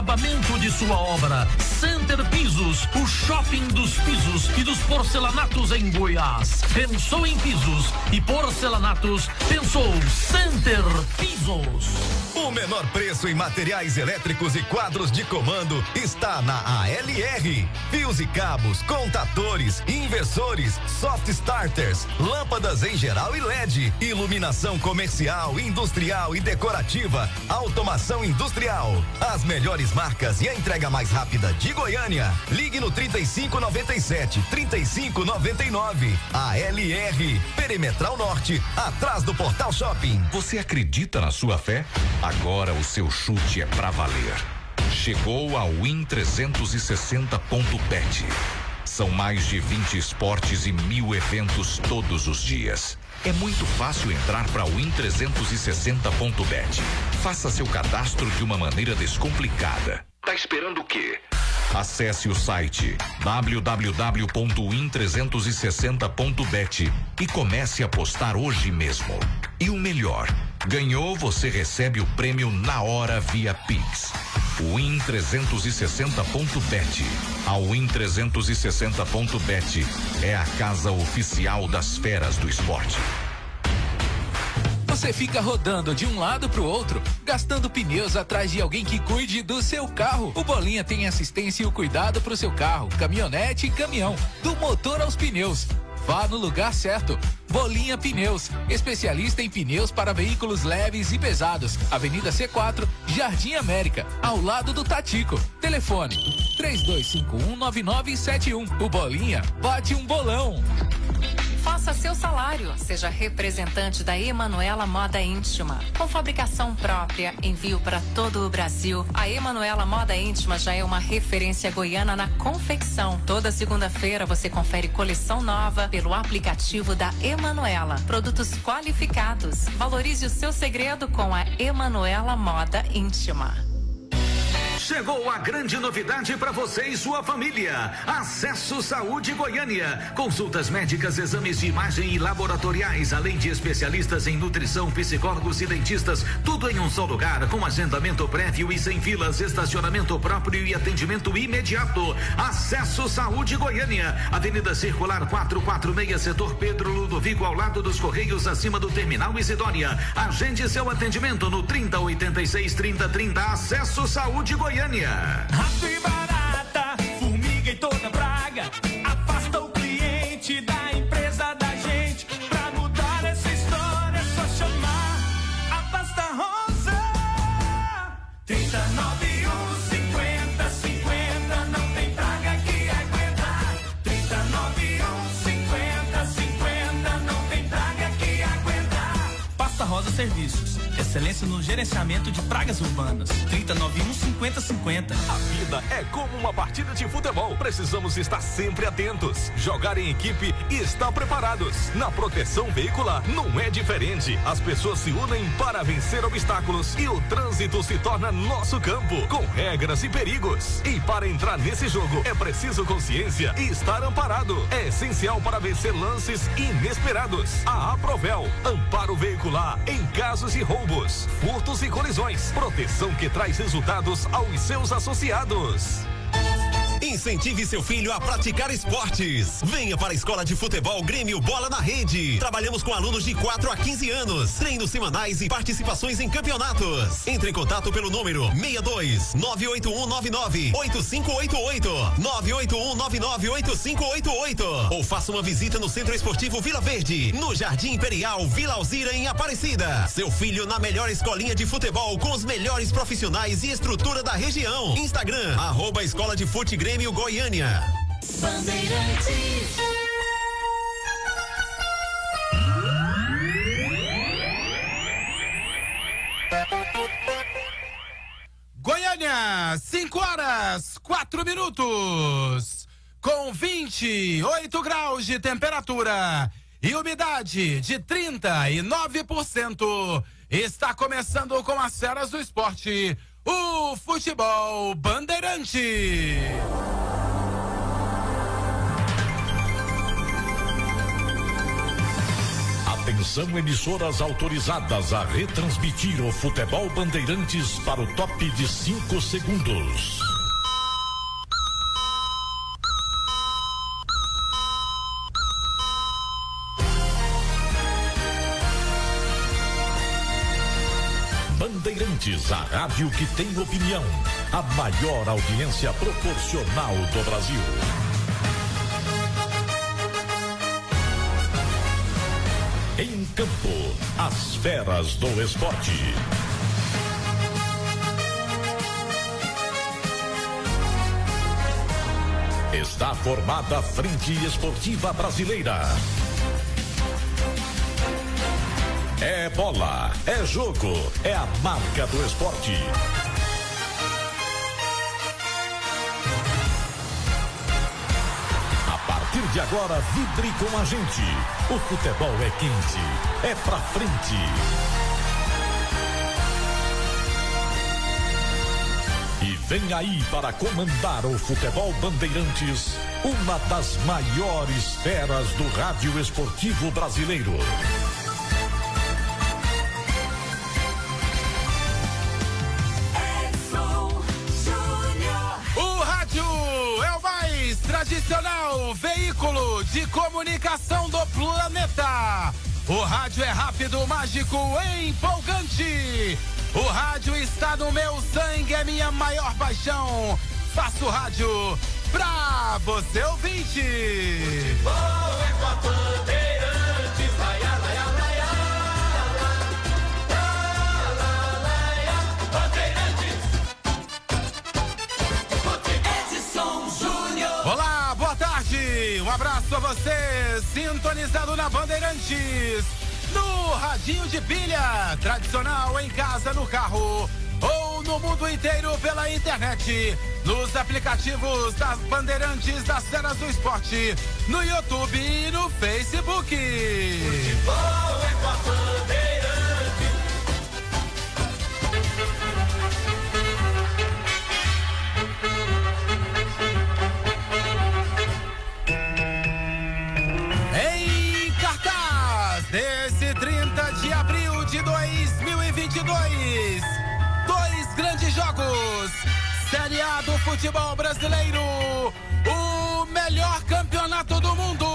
acabamento de sua obra. Center Pisos, o shopping dos pisos e dos porcelanatos em Goiás. Pensou em pisos e porcelanatos, pensou Center Pisos. O menor preço em materiais elétricos e quadros de comando está na ALR. Fios e cabos, contadores, inversores, soft starters, lâmpadas em geral e LED, iluminação comercial, industrial e decorativa, automação industrial. As melhores marcas e a entrega mais rápida de Goiânia. Ligue no 3597 3599. ALR, Perimetral Norte, atrás do Portal Shopping. Você acredita na sua fé? Agora o seu chute é pra valer. Chegou a Win 360.bet. São mais de 20 esportes e mil eventos todos os dias. É muito fácil entrar para Win360.bet. Faça seu cadastro de uma maneira descomplicada. Tá esperando o quê? Acesse o site www.win360.bet e comece a apostar hoje mesmo. E o melhor, ganhou, você recebe o prêmio na hora via Pix. Win360.bet. A Win360.bet é a casa oficial das feras do esporte. Você fica rodando de um lado pro outro, gastando pneus atrás de alguém que cuide do seu carro. O Bolinha tem assistência e o cuidado pro seu carro, caminhonete e caminhão, do motor aos pneus. Vá no lugar certo. Bolinha Pneus, especialista em pneus para veículos leves e pesados. Avenida C4, Jardim América, ao lado do Tatico. Telefone 32519971. O Bolinha bate um bolão. Faça seu salário. Seja representante da Emanuela Moda Íntima. Com fabricação própria, envio para todo o Brasil. A Emanuela Moda Íntima já é uma referência goiana na confecção. Toda segunda-feira você confere coleção nova pelo aplicativo da Emanuela. Produtos qualificados. Valorize o seu segredo com a Emanuela Moda Íntima. Chegou a grande novidade para você e sua família. Acesso Saúde Goiânia. Consultas médicas, exames de imagem e laboratoriais, além de especialistas em nutrição, psicólogos e dentistas, tudo em um só lugar, com agendamento prévio e sem filas, estacionamento próprio e atendimento imediato. Acesso Saúde Goiânia. Avenida Circular 446, setor Pedro Ludovico, ao lado dos Correios, acima do Terminal Isidônia. Agende seu atendimento no 3086 3030. Acesso Saúde Goiânia. Rápido e barata, formiga e toda praga. Afasta o cliente da empresa da gente. Pra mudar essa história é só chamar a pasta rosa. 391 50 50 não tem praga que aguenta. 391 50 50 não tem praga que aguenta. Pasta Rosa Serviços. Excelência no gerenciamento de pragas urbanas. 3091 5050. A vida é como uma partida de futebol. Precisamos estar sempre atentos, jogar em equipe e estar preparados. Na proteção veicular não é diferente. As pessoas se unem para vencer obstáculos e o trânsito se torna nosso campo, com regras e perigos. E para entrar nesse jogo é preciso consciência e estar amparado. É essencial para vencer lances inesperados. A Aprovel, amparo veicular em casos de roubos, furtos e colisões. Proteção que traz resultados aos seus associados. Incentive seu filho a praticar esportes. Venha para a Escola de Futebol Grêmio Bola na Rede. Trabalhamos com alunos de 4 a 15 anos. Treinos semanais e participações em campeonatos. Entre em contato pelo número 62 98199 8588 98199 8588 ou faça uma visita no Centro Esportivo Vila Verde, no Jardim Imperial Vila Alzira em Aparecida. Seu filho na melhor escolinha de futebol com os melhores profissionais e estrutura da região. Instagram arroba Escola de Fute Grêmio Goiânia. Bandeirantes. Goiânia, 5 horas, 4 minutos. Com 28 graus de temperatura e umidade de 39%. Está começando com as feras do esporte, o futebol bandeirante. Atenção emissoras autorizadas a retransmitir o futebol Bandeirantes para o top de 5 segundos. Bandeirantes, a rádio que tem opinião. A maior audiência proporcional do Brasil. Em campo, as feras do esporte. Está formada a Frente Esportiva Brasileira. É bola, é jogo, é a marca do esporte. A partir de agora, vibre com a gente. O futebol é quente, é pra frente. E vem aí para comandar o futebol Bandeirantes, uma das maiores feras do rádio esportivo brasileiro. Tradicional veículo de comunicação do planeta. O rádio é rápido, mágico, empolgante. O rádio está no meu sangue, é minha maior paixão. Faço rádio pra você ouvinte. Olá, você, sintonizado na Bandeirantes, no radinho de pilha, tradicional em casa, no carro ou no mundo inteiro pela internet, nos aplicativos das Bandeirantes das Cenas do Esporte, no YouTube e no Facebook. Em futebol brasileiro, o melhor campeonato do mundo.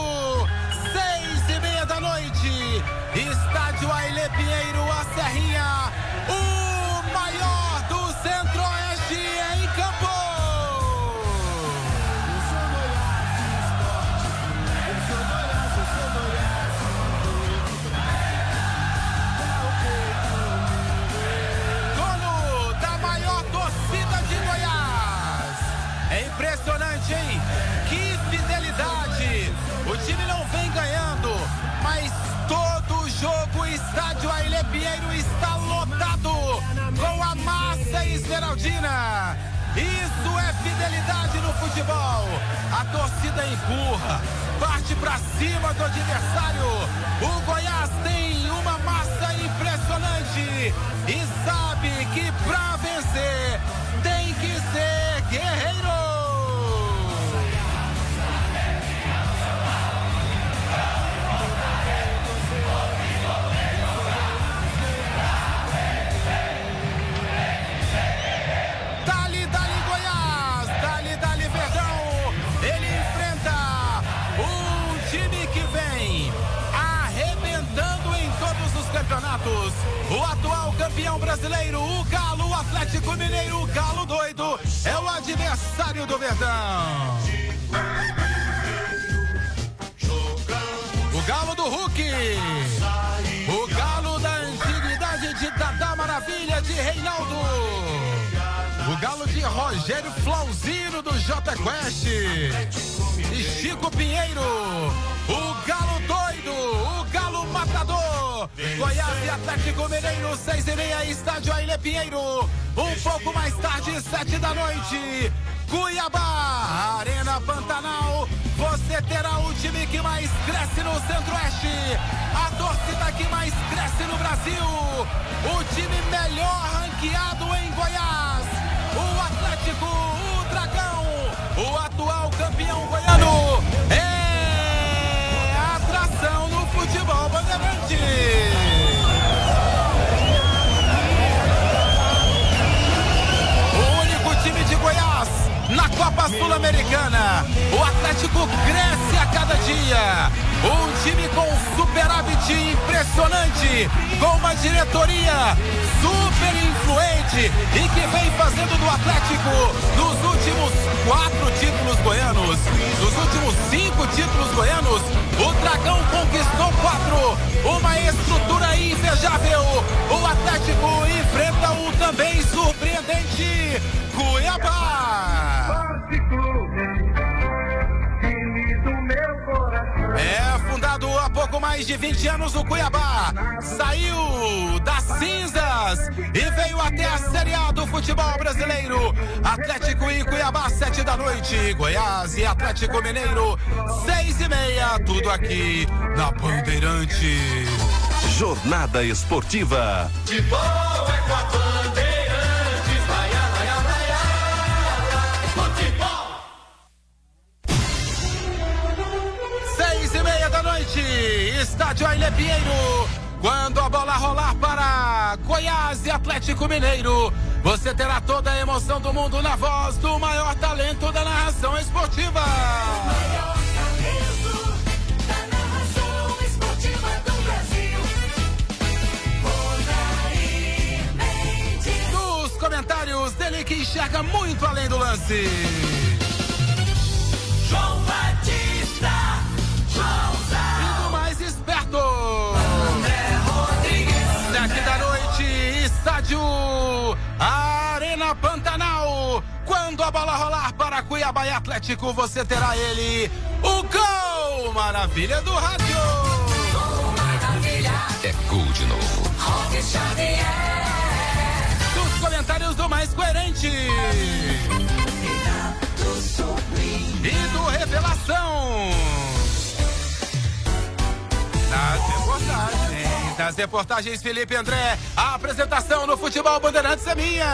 A torcida empurra, parte pra cima do adversário. O Goiás tem uma massa impressionante e sabe que pra vencer tem que ser guerreiro. Brasileiro, o Galo, o Atlético Mineiro, o Galo doido, é o adversário do Verdão. O Galo do Hulk. O Galo da antiguidade de Dada Maravilha de Reinaldo. O galo de Rogério Flauzino do J Quest. E Chico Pinheiro. O galo doido. O galo matador. Goiás e Atlético Mineiro, seis e meia, estádio Aile Pinheiro. Um pouco mais tarde, sete da noite. Cuiabá, Arena Pantanal. Você terá o time que mais cresce no Centro-Oeste. A torcida que mais cresce no Brasil. O time melhor ranqueado em Goiás. O Atlético, o Dragão, o atual campeão goiano. Na Sul-Americana. O Atlético cresce a cada dia. Um time com superávit impressionante, com uma diretoria super influente e que vem fazendo do Atlético nos últimos quatro títulos goianos, nos últimos cinco títulos goianos, o Dragão conquistou quatro, uma estrutura invejável. O Atlético enfrenta o também surpreendente Cuiabá. Mais de 20 anos o Cuiabá. Saiu das cinzas e veio até a Série A do futebol brasileiro. Atlético e Cuiabá, sete da noite. Goiás e Atlético Mineiro, seis e meia. Tudo aqui na Bandeirante. Jornada Esportiva. De boa é com a Bandeirantes, da noite, estádio Aile Pinheiro. Quando a bola rolar para Goiás e Atlético Mineiro, você terá toda a emoção do mundo na voz do maior talento da narração esportiva. Nos comentários dele que enxerga muito além do lance. João Batista, E esperto. André Rodrigues, Sete da noite, estádio Arena Pantanal. Quando a bola rolar para Cuiabá e Atlético, você terá ele, o gol maravilha do rádio. É gol de novo. Roque Xavier, Dos comentários do mais coerente e do revelação. Das reportagens, reportagens Felipe André, a apresentação no futebol Bandeirantes é minha.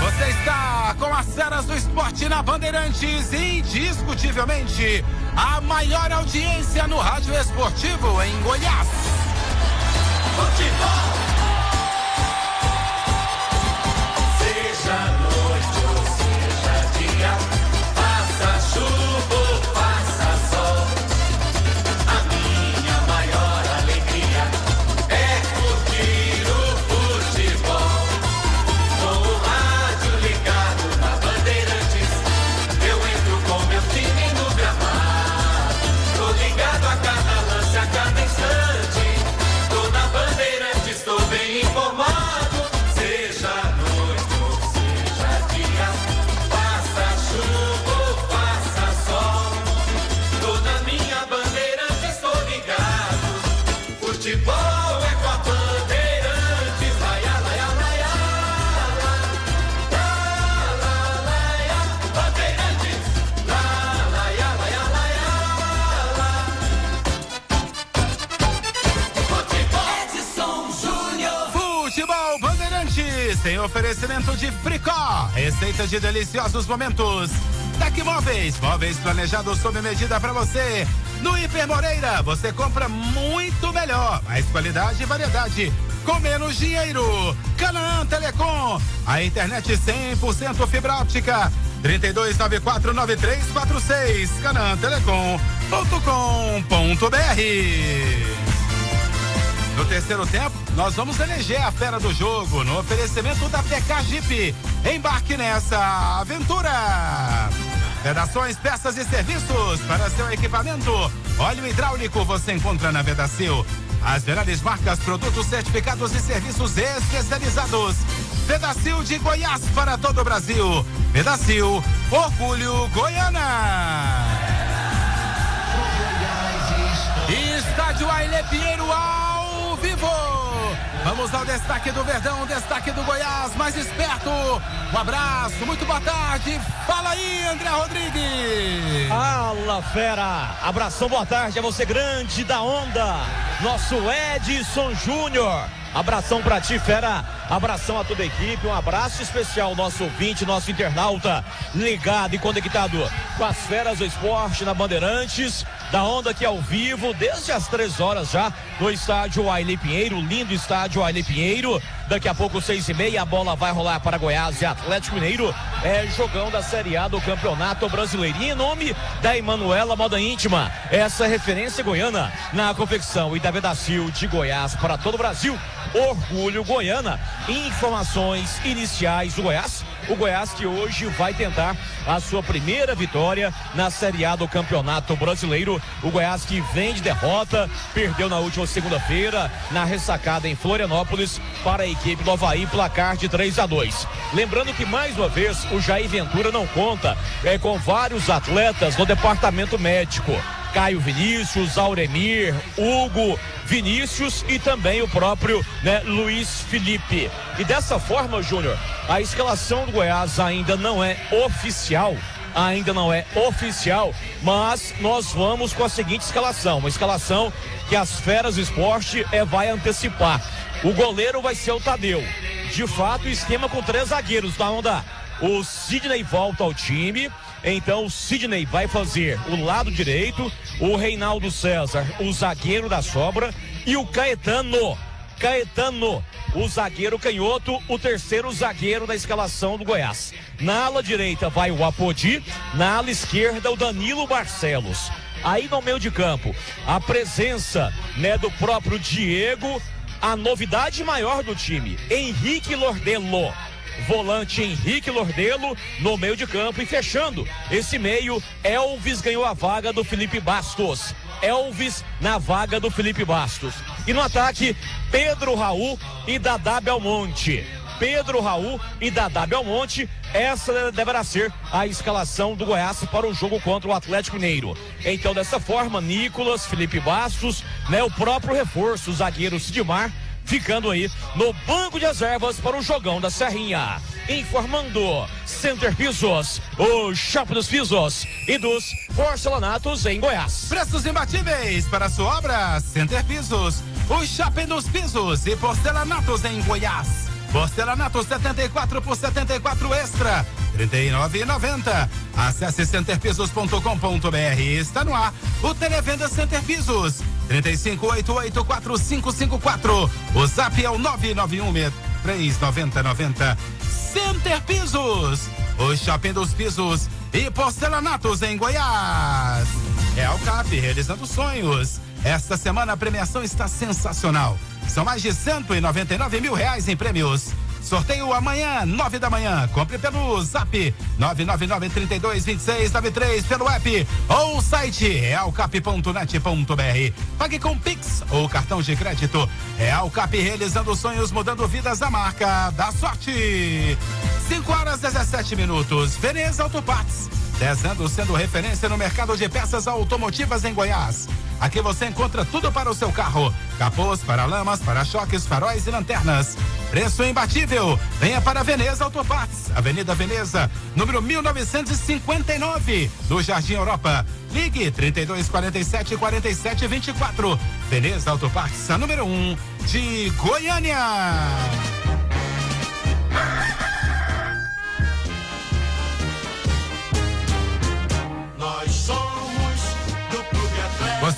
Você está com as cenas do esporte na Bandeirantes, indiscutivelmente a maior audiência no rádio esportivo em Goiás. futebol. Seja deliciosos momentos. Tecmóveis, móveis planejados sob medida para você. No Hiper Moreira, você compra muito melhor, mais qualidade e variedade. Com menos dinheiro. Canaã Telecom, a internet 100% fibra óptica. 32949346 canaantelecom.com.br no terceiro tempo, nós vamos eleger a fera do jogo no oferecimento da PK Jeep. Embarque nessa aventura. Vedações, peças e serviços para seu equipamento. Óleo hidráulico você encontra na Vedacil. As melhores marcas, produtos certificados e serviços especializados. Vedacil de Goiás para todo o Brasil. Vedacil, orgulho Goiana. Estádio Aile Pinheiro vivo. Vamos ao destaque do Verdão, destaque do Goiás, mais esperto. Um abraço, muito boa tarde. Fala aí, André Rodrigues. Fala, fera! Abração, boa tarde a você, grande da onda, nosso Edson Júnior. Abração pra ti, fera. Abração a toda a equipe, um abraço especial nosso ouvinte, nosso internauta, ligado e conectado com as feras do esporte na Bandeirantes, da onda aqui ao vivo, desde as três horas já, no estádio Aile Pinheiro, lindo estádio Aile Pinheiro. Daqui a pouco, seis e meia, a bola vai rolar para Goiás e Atlético Mineiro. É jogão da Série A do Campeonato Brasileiro. E em nome da Emanuela Moda Íntima, essa referência goiana na confecção e da Vedacil de Goiás para todo o Brasil. Orgulho Goiana. Informações iniciais do Goiás. O Goiás que hoje vai tentar a sua primeira vitória na Série A do Campeonato Brasileiro. O Goiás que vem de derrota, perdeu na última segunda-feira na ressacada em Florianópolis para a equipe do Havaí, placar de 3 a 2. Lembrando que mais uma vez o Jair Ventura não conta é, com vários atletas no departamento médico. Caio Vinícius, Auremir, Hugo, Vinícius e também o próprio né, Luiz Felipe. E dessa forma, Júnior, a escalação do Goiás ainda não é oficial. Ainda não é oficial, mas nós vamos com a seguinte escalação: uma escalação que as Feras Esporte é, vai antecipar. O goleiro vai ser o Tadeu. De fato, esquema com três zagueiros, tá onda? O Sidney volta ao time. Então o Sidney vai fazer o lado direito, o Reinaldo César, o zagueiro da sobra, e o Caetano. Caetano, o zagueiro canhoto, o terceiro zagueiro da escalação do Goiás. Na ala direita vai o Apodi, na ala esquerda o Danilo Barcelos. Aí no meio de campo, a presença né, do próprio Diego, a novidade maior do time, Henrique Lordelo volante Henrique Lordelo no meio de campo e fechando esse meio, Elvis ganhou a vaga do Felipe Bastos. Elvis na vaga do Felipe Bastos. E no ataque, Pedro Raul e Dadá Belmonte. Pedro Raul e Dadá Belmonte. Essa deverá ser a escalação do Goiás para o jogo contra o Atlético Mineiro. Então, dessa forma, Nicolas, Felipe Bastos, né, o próprio reforço, o zagueiro Sidmar, ficando aí no banco de reservas para o jogão da Serrinha. Informando Center Pisos, o Shopping dos Pisos e dos porcelanatos em Goiás. Preços imbatíveis para sua obra, Center Pisos, o Shopping dos Pisos e porcelanatos em Goiás. Porcelanato 74 por 74 extra, 39,90. Acesse centerpisos.com.br. Está no ar o Televenda Center Pisos. 35884554. O zap é o 991 Center Pisos. O shopping dos pisos e porcelanatos em Goiás. É o CAP realizando sonhos. Esta semana a premiação está sensacional. São mais de 199 mil reais em prêmios. Sorteio amanhã, nove da manhã. Compre pelo zap 999-322693 pelo app ou site realcap.net.br. Pague com Pix ou cartão de crédito. Realcap realizando sonhos, mudando vidas da marca da sorte. 5 horas 17 minutos. Veneza Autoparts. 10 anos sendo referência no mercado de peças automotivas em Goiás. Aqui você encontra tudo para o seu carro: capôs, paralamas, para-choques, faróis e lanternas. Preço imbatível. Venha para Veneza Autoparts, Avenida Veneza, número 1959, do Jardim Europa. Ligue 3247 4724. Veneza Autoparts, a número 1 um de Goiânia.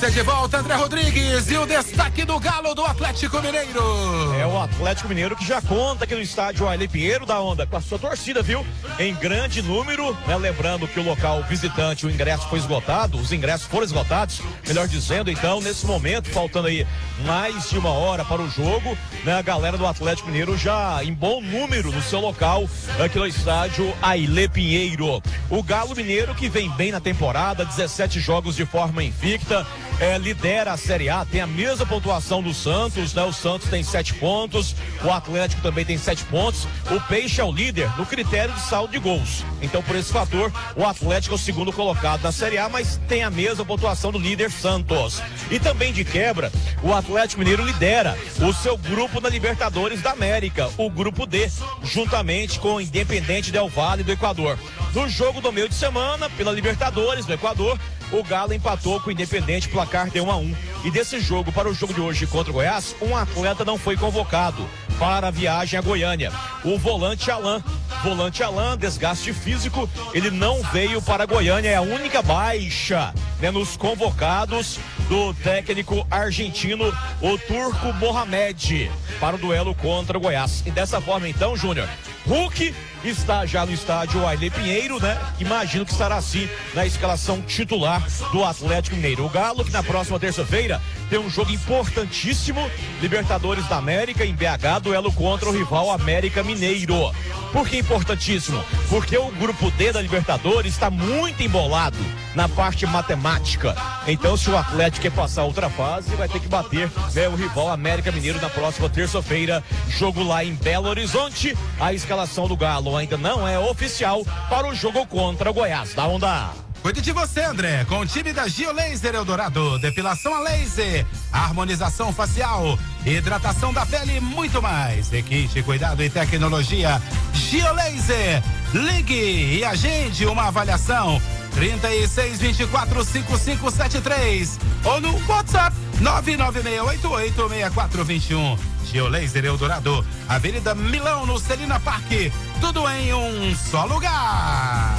De volta, André Rodrigues, e o destaque do Galo do Atlético Mineiro. É o Atlético Mineiro que já conta aqui no estádio Aile Pinheiro da Onda com a sua torcida, viu? Em grande número, né? Lembrando que o local visitante, o ingresso foi esgotado, os ingressos foram esgotados, melhor dizendo, então, nesse momento, faltando aí mais de uma hora para o jogo, né? A galera do Atlético Mineiro já em bom número no seu local, aqui no estádio Aile Pinheiro. O Galo Mineiro que vem bem na temporada, 17 jogos de forma invicta, é, lidera a Série A, tem a mesma pontuação do Santos, né? O Santos tem sete pontos, o Atlético também tem sete pontos. O Peixe é o líder no critério de saldo de gols. Então, por esse fator, o Atlético é o segundo colocado na Série A, mas tem a mesma pontuação do líder Santos. E também de quebra, o Atlético Mineiro lidera o seu grupo na Libertadores da América, o grupo D, juntamente com o Independente Del Valle do Equador. No jogo do meio de semana, pela Libertadores do Equador, o Galo empatou com o Independente, placar de 1 a 1. E desse jogo para o jogo de hoje contra o Goiás, um atleta não foi convocado. Para a viagem a Goiânia. O volante Alain, volante Alain, desgaste físico, ele não veio para Goiânia, é a única baixa né, nos convocados do técnico argentino, o turco Mohamed, para o duelo contra o Goiás. E dessa forma, então, Júnior, Hulk está já no estádio Aile Pinheiro, né? Imagino que estará assim na escalação titular do Atlético Mineiro. O Galo, que na próxima terça-feira tem um jogo importantíssimo, Libertadores da América em BH, duelo contra o rival América Mineiro. Por que importantíssimo? Porque o grupo D da Libertadores está muito embolado na parte matemática. Então, se o Atlético quer passar outra fase, vai ter que bater né, o rival América Mineiro na próxima terça-feira. Jogo lá em Belo Horizonte. A escalação do Galo ainda não é oficial para o jogo contra o Goiás. Da onda. Cuide de você, André, com o time da Gio Laser Eldorado. Depilação a laser, harmonização facial, hidratação da pele e muito mais. Requinte, cuidado e tecnologia. Gio Laser. Ligue e agende uma avaliação. 36 24 5573 ou no WhatsApp 996886421. Geolaser Eldorado, Avenida Milão, no Celina Parque. Tudo em um só lugar.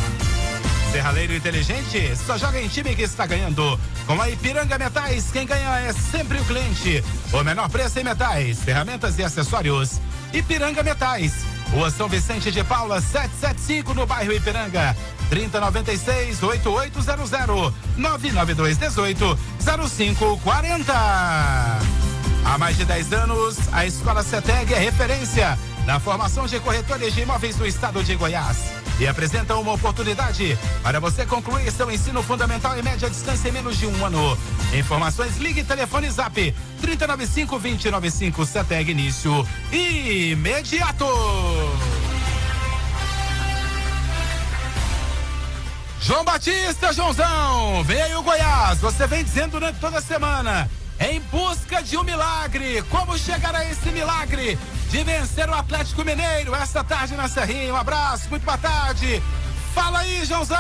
Serraleiro inteligente só joga em time que está ganhando. Com a Ipiranga Metais, quem ganha é sempre o cliente. O menor preço em metais, ferramentas e acessórios. Ipiranga Metais. Rua São Vicente de Paula, 775 no bairro Ipiranga. 3096 8800 992 18 0540. Há mais de 10 anos, a Escola CETEG é referência na formação de corretores de imóveis do estado de Goiás e apresenta uma oportunidade para você concluir seu ensino fundamental em média distância em menos de um ano. Informações, ligue telefone zap 3095-2095 CETEG início imediato. João Batista, Joãozão, vem aí o Goiás. Você vem dizendo durante toda a semana. Em busca de um milagre. Como chegar a esse milagre de vencer o Atlético Mineiro esta tarde na Serrinha? Um abraço, muito boa tarde. Fala aí, Joãozão.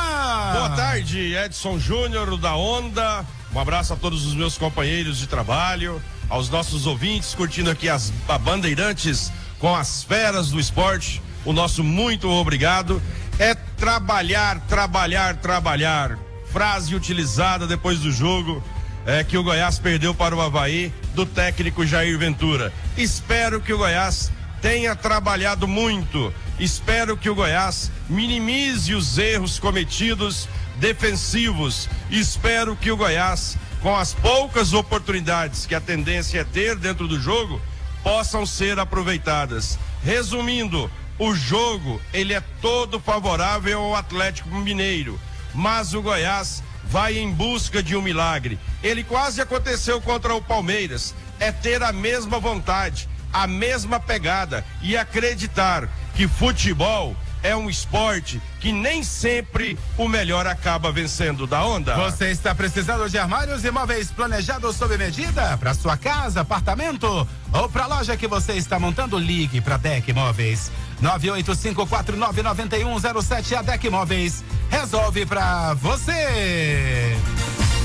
Boa tarde, Edson Júnior da Onda. Um abraço a todos os meus companheiros de trabalho, aos nossos ouvintes curtindo aqui as Bandeirantes com as feras do esporte. O nosso muito obrigado. É trabalhar, trabalhar, trabalhar. Frase utilizada depois do jogo é, que o Goiás perdeu para o Havaí do técnico Jair Ventura. Espero que o Goiás tenha trabalhado muito. Espero que o Goiás minimize os erros cometidos defensivos. Espero que o Goiás, com as poucas oportunidades que a tendência é ter dentro do jogo, possam ser aproveitadas. Resumindo, o jogo ele é todo favorável ao Atlético Mineiro, mas o Goiás vai em busca de um milagre. Ele quase aconteceu contra o Palmeiras. É ter a mesma vontade, a mesma pegada e acreditar que futebol é um esporte que nem sempre o melhor acaba vencendo da onda. Você está precisando de armários e móveis planejados sob medida para sua casa, apartamento ou para a loja que você está montando? Ligue para Deck Móveis. 985499107 a Deck Móveis resolve para você.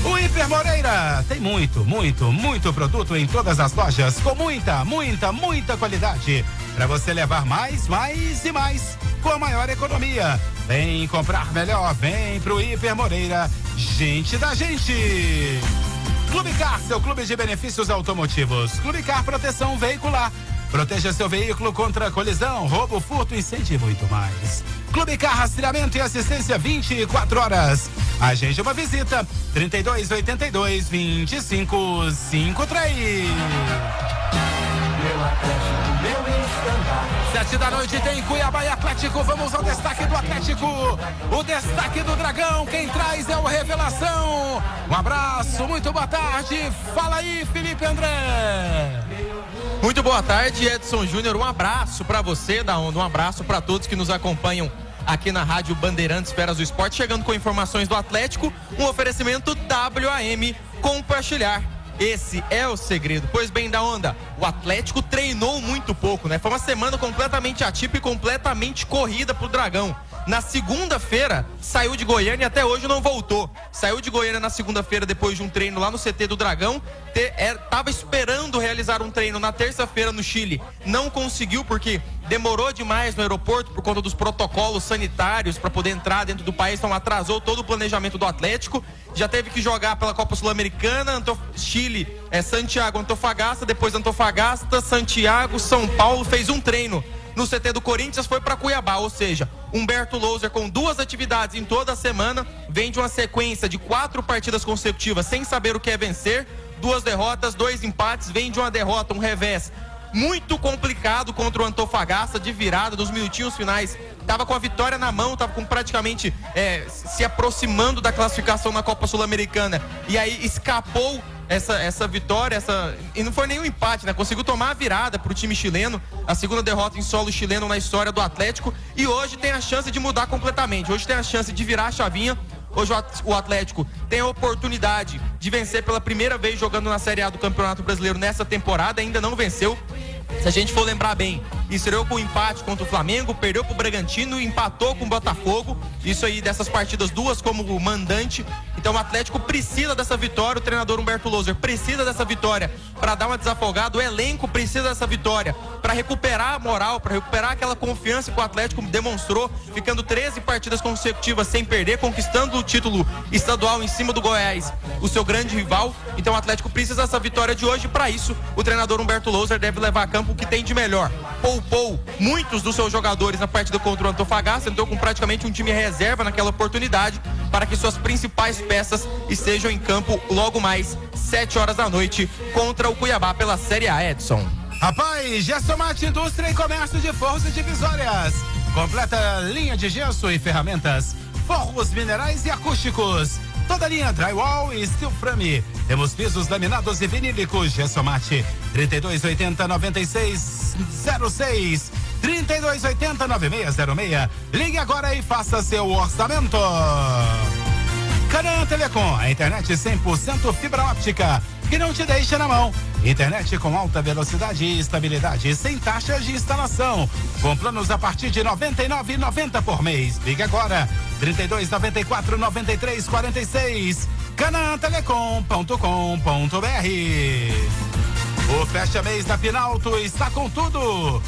O Hiper Moreira tem muito, muito, muito produto em todas as lojas com muita, muita, muita qualidade para você levar mais, mais e mais com a maior economia. Vem comprar melhor, vem pro Hiper Moreira, gente da gente. Clube Car, seu clube de benefícios automotivos. Clube Car Proteção Veicular. Proteja seu veículo contra colisão, roubo, furto, incêndio e muito mais. Clube Car Rastreamento e Assistência 24 horas. Agende uma visita 3282 2553. Sete da noite tem Cuiabá e Atlético. Vamos ao destaque do Atlético. O destaque do Dragão. Quem traz é o Revelação. Um abraço, muito boa tarde. Fala aí, Felipe André. Muito boa tarde, Edson Júnior. Um abraço para você da Onda, um abraço para todos que nos acompanham aqui na Rádio Bandeirantes Feras do Esporte, chegando com informações do Atlético, um oferecimento WAM compartilhar Esse é o segredo. Pois bem, da onda, o Atlético treinou muito pouco, né? Foi uma semana completamente atípica e completamente corrida pro Dragão. Na segunda-feira, saiu de Goiânia e até hoje não voltou. Saiu de Goiânia na segunda-feira depois de um treino lá no CT do Dragão. Te, é, esperando realizar um treino na terça-feira no Chile. Não conseguiu porque demorou demais no aeroporto por conta dos protocolos sanitários para poder entrar dentro do país. Então atrasou todo o planejamento do Atlético. Já teve que jogar pela Copa Sul-Americana, Antof... Chile, é Santiago, Antofagasta, depois Antofagasta, Santiago, São Paulo. Fez um treino no CT do Corinthians foi para Cuiabá, ou seja, Humberto Louser com duas atividades em toda a semana, vem de uma sequência de quatro partidas consecutivas sem saber o que é vencer, duas derrotas, dois empates, vem de uma derrota, um revés muito complicado contra o Antofagasta de virada dos minutinhos finais. Tava com a vitória na mão, tava com praticamente é, se aproximando da classificação na Copa Sul-Americana e aí escapou essa, essa vitória, essa. E não foi nenhum empate, né? Conseguiu tomar a virada pro time chileno, a segunda derrota em solo chileno na história do Atlético. E hoje tem a chance de mudar completamente. Hoje tem a chance de virar a chavinha. Hoje o Atlético tem a oportunidade de vencer pela primeira vez jogando na Série A do Campeonato Brasileiro nessa temporada, ainda não venceu. Se a gente for lembrar bem, estreou com empate contra o Flamengo, perdeu pro Bragantino, empatou com o Botafogo. Isso aí dessas partidas duas como mandante. Então o Atlético precisa dessa vitória, o treinador Humberto Loser precisa dessa vitória para dar uma desafogada, o elenco precisa dessa vitória para recuperar a moral, para recuperar aquela confiança que o Atlético demonstrou, ficando 13 partidas consecutivas sem perder, conquistando o título estadual em cima do Goiás, o seu grande rival. Então o Atlético precisa dessa vitória de hoje, para isso o treinador Humberto Loser deve levar a campo o que tem de melhor. Poupou muitos dos seus jogadores na partida contra o Antofagasta, entrou com praticamente um time reserva naquela oportunidade para que suas principais peças estejam em campo logo mais 7 horas da noite contra o Cuiabá pela Série A, Edson. Rapaz, Gessomate Indústria e Comércio de Forros e Divisórias. Completa linha de gesso e ferramentas, forros minerais e acústicos. Toda linha drywall e steel frame. Temos pisos laminados e vinílicos. Gessomate 3280 9606 3280 9606. Ligue agora e faça seu orçamento. Canã Telecom, a internet 100% fibra óptica que não te deixa na mão. Internet com alta velocidade e estabilidade, sem taxas de instalação. Com planos a partir de R$ 99,90 por mês. Ligue agora, 32 94 93 46. canantelecom.com.br. O fecha mês da Pinalto está com tudo.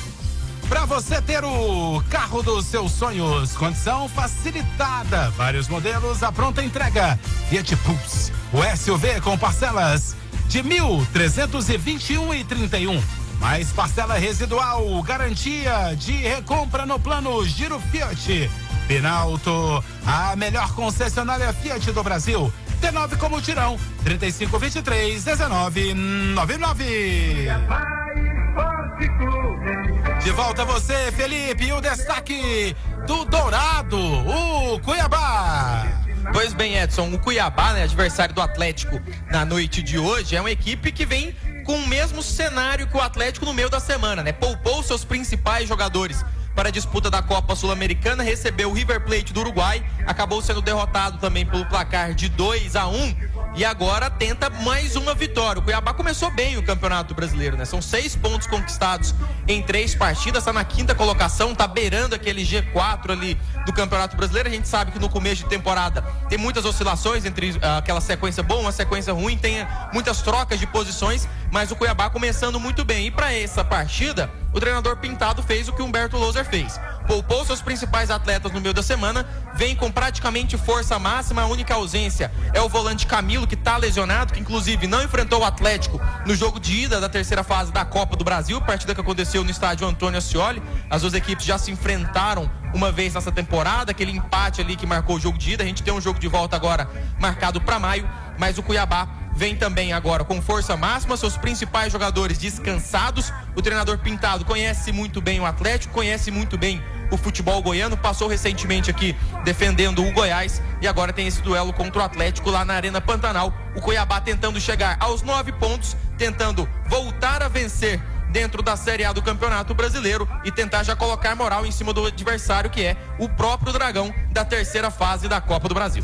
Para você ter o carro dos seus sonhos, condição facilitada, vários modelos à pronta entrega. Fiat Pulse, o SUV com parcelas de mil trezentos e vinte e um e trinta e um. Mais parcela residual, garantia de recompra no plano Giro Fiat. Pinalto, a melhor concessionária Fiat do Brasil. T9 como tirão, 3523 1999. De volta você, Felipe, e o destaque do Dourado, o Cuiabá. Pois bem, Edson, o Cuiabá, né, adversário do Atlético na noite de hoje, é uma equipe que vem com o mesmo cenário que o Atlético no meio da semana, né? Poupou seus principais jogadores para a disputa da Copa Sul-Americana, recebeu o River Plate do Uruguai, acabou sendo derrotado também pelo placar de 2 a 1 e agora tenta mais uma vitória. O Cuiabá começou bem o Campeonato Brasileiro, né? São seis pontos conquistados em três partidas, está na quinta colocação, tá beirando aquele G4 ali do Campeonato Brasileiro. A gente sabe que no começo de temporada tem muitas oscilações entre uh, aquela sequência boa, uma sequência ruim, tem muitas trocas de posições, mas o Cuiabá começando muito bem. E para essa partida, o treinador Pintado fez o que Humberto Loser fez. Poupou seus principais atletas no meio da semana, vem com praticamente força máxima. A única ausência é o volante Camilo, que está lesionado, que inclusive não enfrentou o Atlético no jogo de ida da terceira fase da Copa do Brasil, partida que aconteceu no estádio Antônio Ascioli. As duas equipes já se enfrentaram uma vez nessa temporada, aquele empate ali que marcou o jogo de ida. A gente tem um jogo de volta agora marcado para maio, mas o Cuiabá vem também agora com força máxima, seus principais jogadores descansados. O treinador Pintado conhece muito bem o Atlético, conhece muito bem o futebol goiano, passou recentemente aqui defendendo o Goiás e agora tem esse duelo contra o Atlético lá na Arena Pantanal. O Cuiabá tentando chegar aos nove pontos, tentando voltar a vencer dentro da Série A do Campeonato Brasileiro e tentar já colocar moral em cima do adversário que é o próprio Dragão da terceira fase da Copa do Brasil.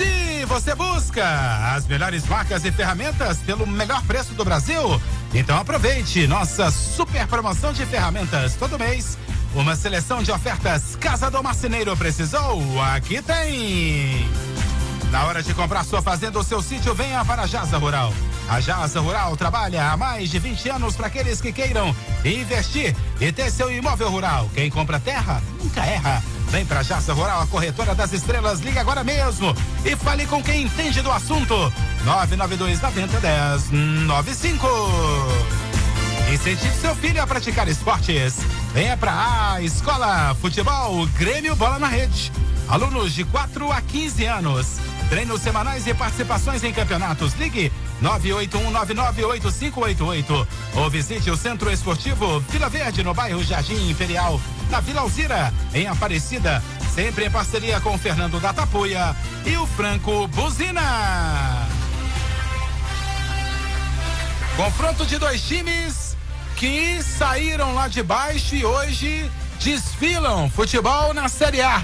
Se você busca as melhores marcas e ferramentas pelo melhor preço do Brasil, então aproveite nossa super promoção de ferramentas todo mês. Uma seleção de ofertas Casa do Marceneiro precisou? Aqui tem! Na hora de comprar sua fazenda ou seu sítio, venha para a Jasa Rural. A Jasa Rural trabalha há mais de 20 anos para aqueles que queiram investir e ter seu imóvel rural. Quem compra terra nunca erra. Vem pra Jasa Rural, a corretora das estrelas. Liga agora mesmo e fale com quem entende do assunto. 992 90 10 95. Incentive seu filho a praticar esportes. Venha pra A Escola Futebol Grêmio Bola na Rede. Alunos de 4 a 15 anos. Treinos semanais e participações em campeonatos. Ligue 981998588 ou visite o Centro Esportivo Vila Verde no bairro Jardim Imperial, na Vila Alzira, em Aparecida, sempre em parceria com Fernando da Tapuia e o Franco Buzina. Confronto de dois times que saíram lá de baixo e hoje desfilam futebol na Série A.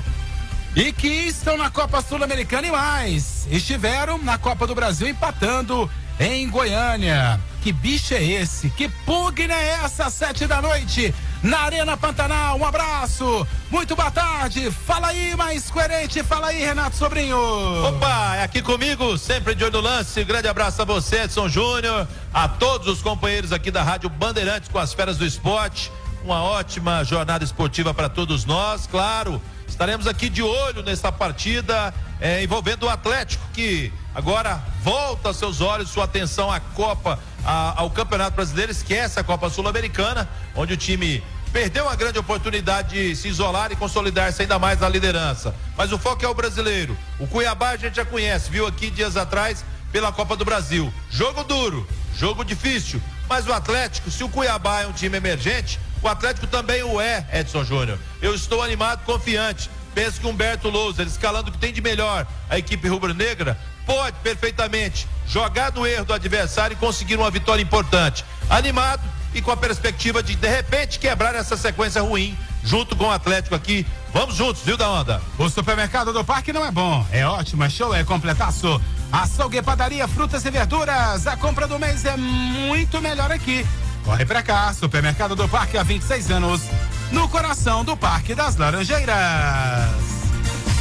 E que estão na Copa Sul-Americana e mais. Estiveram na Copa do Brasil empatando em Goiânia. Que bicho é esse? Que pugna é essa? Sete da noite, na Arena Pantanal. Um abraço, muito boa tarde. Fala aí, mais coerente. Fala aí, Renato Sobrinho. Opa, é aqui comigo, sempre de olho no lance. Grande abraço a você, Edson Júnior, a todos os companheiros aqui da Rádio Bandeirantes com as feras do esporte. Uma ótima jornada esportiva para todos nós, claro. Estaremos aqui de olho nessa partida é, envolvendo o Atlético, que agora volta seus olhos, sua atenção à Copa, a, ao Campeonato Brasileiro, esquece a Copa Sul-Americana, onde o time perdeu uma grande oportunidade de se isolar e consolidar-se ainda mais na liderança. Mas o foco é o brasileiro. O Cuiabá a gente já conhece, viu aqui dias atrás pela Copa do Brasil. Jogo duro, jogo difícil. Mas o Atlético, se o Cuiabá é um time emergente, o Atlético também o é, Edson Júnior. Eu estou animado, confiante. Penso que Humberto Lousa, escalando o que tem de melhor a equipe rubro-negra, pode perfeitamente jogar no erro do adversário e conseguir uma vitória importante. Animado e com a perspectiva de, de repente, quebrar essa sequência ruim junto com o Atlético aqui. Vamos juntos, viu, da onda? O supermercado do parque não é bom, é ótimo, é show, é completaço. Açougue, padaria, frutas e verduras. A compra do mês é muito melhor aqui. Corre pra cá, Supermercado do Parque há 26 anos, no coração do Parque das Laranjeiras.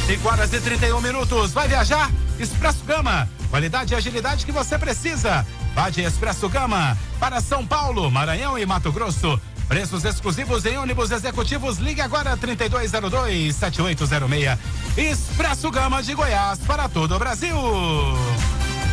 5 horas e 31 minutos. Vai viajar? Expresso Gama. Qualidade e agilidade que você precisa. Vá de Expresso Gama para São Paulo, Maranhão e Mato Grosso. Preços exclusivos em ônibus executivos. Ligue agora 3202-7806. Expresso Gama de Goiás para todo o Brasil.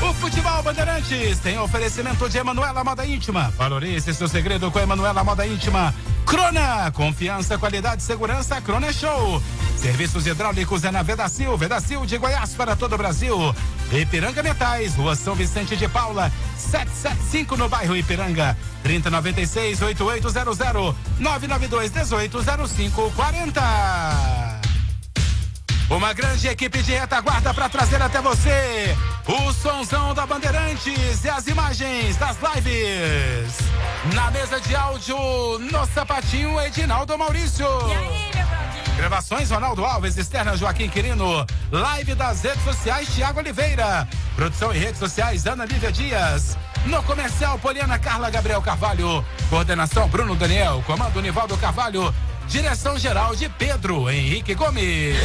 O Futebol Bandeirantes tem oferecimento de Emanuela Moda Íntima. Valorize seu segredo com Emanuela Moda Íntima. Crona, confiança, qualidade segurança, Crona é Show. Serviços hidráulicos é na Vedacil, Vedacil de Goiás para todo o Brasil. Ipiranga Metais, Rua São Vicente de Paula, 775 no bairro Ipiranga. 3096 8800 992 180540. Uma grande equipe de retaguarda para trazer até você o sonzão da Bandeirantes e as imagens das lives. Na mesa de áudio, no sapatinho, Edinaldo Maurício. E aí, meu Gravações Ronaldo Alves, externa Joaquim Quirino. Live das redes sociais, Tiago Oliveira. Produção e redes sociais, Ana Lívia Dias. No comercial, Poliana Carla Gabriel Carvalho. Coordenação, Bruno Daniel. Comando, Nivaldo Carvalho. Direção geral de Pedro Henrique Gomes.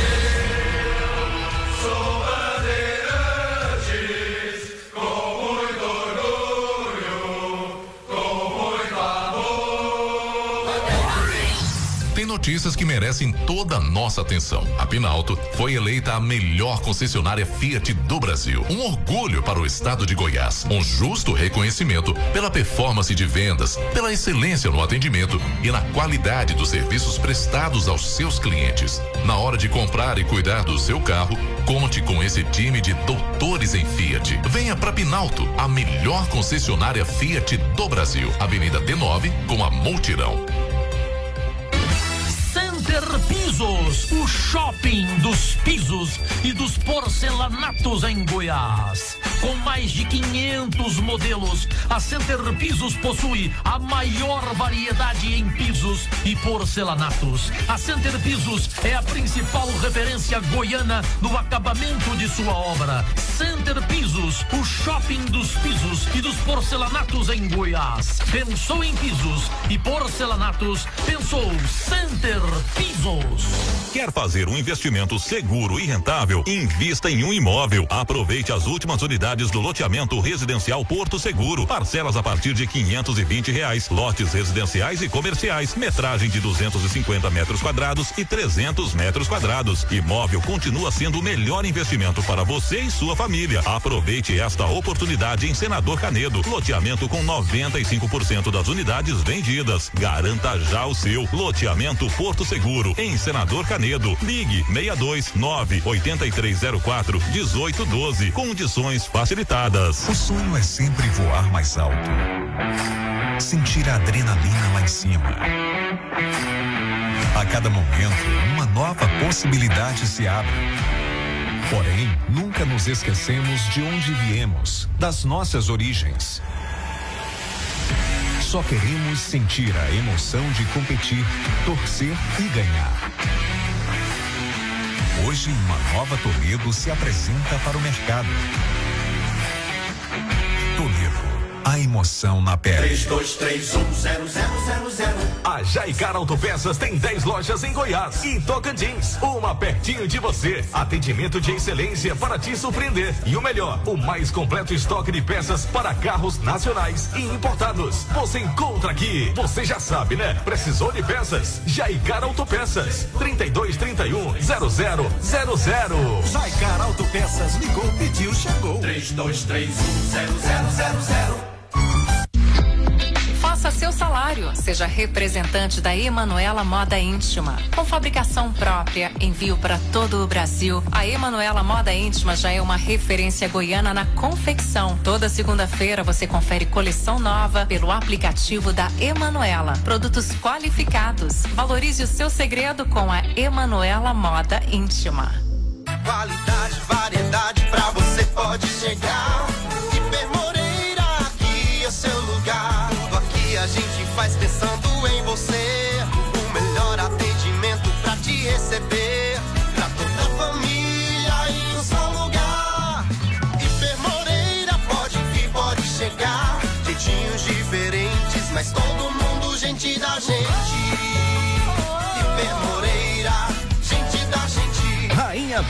Sou notícias que merecem toda a nossa atenção. A Pinalto foi eleita a melhor concessionária Fiat do Brasil. Um orgulho para o estado de Goiás. Um justo reconhecimento pela performance de vendas, pela excelência no atendimento e na qualidade dos serviços prestados aos seus clientes. Na hora de comprar e cuidar do seu carro, conte com esse time de doutores em Fiat. Venha para Pinalto, a melhor concessionária Fiat do Brasil. Avenida D9 com a Multirão. Center Pisos, o shopping dos pisos e dos porcelanatos em Goiás. Com mais de 500 modelos, a Center Pisos possui a maior variedade em pisos e porcelanatos. A Center Pisos é a principal referência goiana no acabamento de sua obra. Center Pisos, o shopping dos pisos e dos porcelanatos em Goiás. Pensou em pisos e porcelanatos, pensou Center Pisos. Quer fazer um investimento seguro e rentável? Invista em um imóvel. Aproveite as últimas unidades do loteamento residencial Porto Seguro. Parcelas a partir de 520 reais. Lotes residenciais e comerciais. Metragem de 250 metros quadrados e 300 metros quadrados. Imóvel continua sendo o melhor investimento para você e sua família. Aproveite esta oportunidade em Senador Canedo. Loteamento com 95% das unidades vendidas. Garanta já o seu. Loteamento Porto Seguro em Senador Canedo. Ligue 62 9 8304 1812. Condições facilitadas. O sonho é sempre voar mais alto. Sentir a adrenalina lá em cima. A cada momento, uma nova possibilidade se abre. Porém, nunca nos esquecemos de onde viemos, das nossas origens. Só queremos sentir a emoção de competir, torcer e ganhar. Hoje, uma nova Toledo se apresenta para o mercado. A emoção na pele. 32310000. A Jaicar Autopeças tem 10 lojas em Goiás e Tocantins, uma pertinho de você. Atendimento de excelência para te surpreender. E o melhor, o mais completo estoque de peças para carros nacionais e importados. Você encontra aqui. Você já sabe, né? Precisou de peças? Jaicar Autopeças. 3231 0000. Jaicar Autopeças ligou, pediu, chegou. 32310000. Faça seu salário. Seja representante da Emanuela Moda Íntima. Com fabricação própria, envio para todo o Brasil. A Emanuela Moda Íntima já é uma referência goiana na confecção. Toda segunda-feira você confere coleção nova pelo aplicativo da Emanuela. Produtos qualificados. Valorize o seu segredo com a Emanuela Moda Íntima. Qualidade, variedade, pra você pode chegar. Faz pensando em você.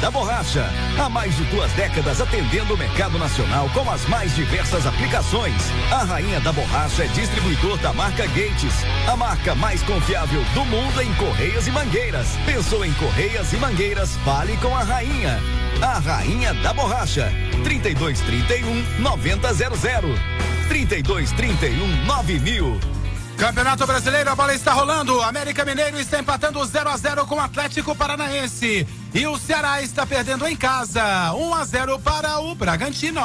Da Borracha. Há mais de duas décadas atendendo o mercado nacional com as mais diversas aplicações. A Rainha da Borracha é distribuidor da marca Gates, a marca mais confiável do mundo em correias e mangueiras. Pensou em correias e mangueiras? Fale com a Rainha. A Rainha da Borracha. 3231 9000. 3231 9000. Campeonato Brasileiro, a bola está rolando. América Mineiro está empatando 0 a 0 com o Atlético Paranaense. E o Ceará está perdendo em casa. 1 a 0 para o Bragantino.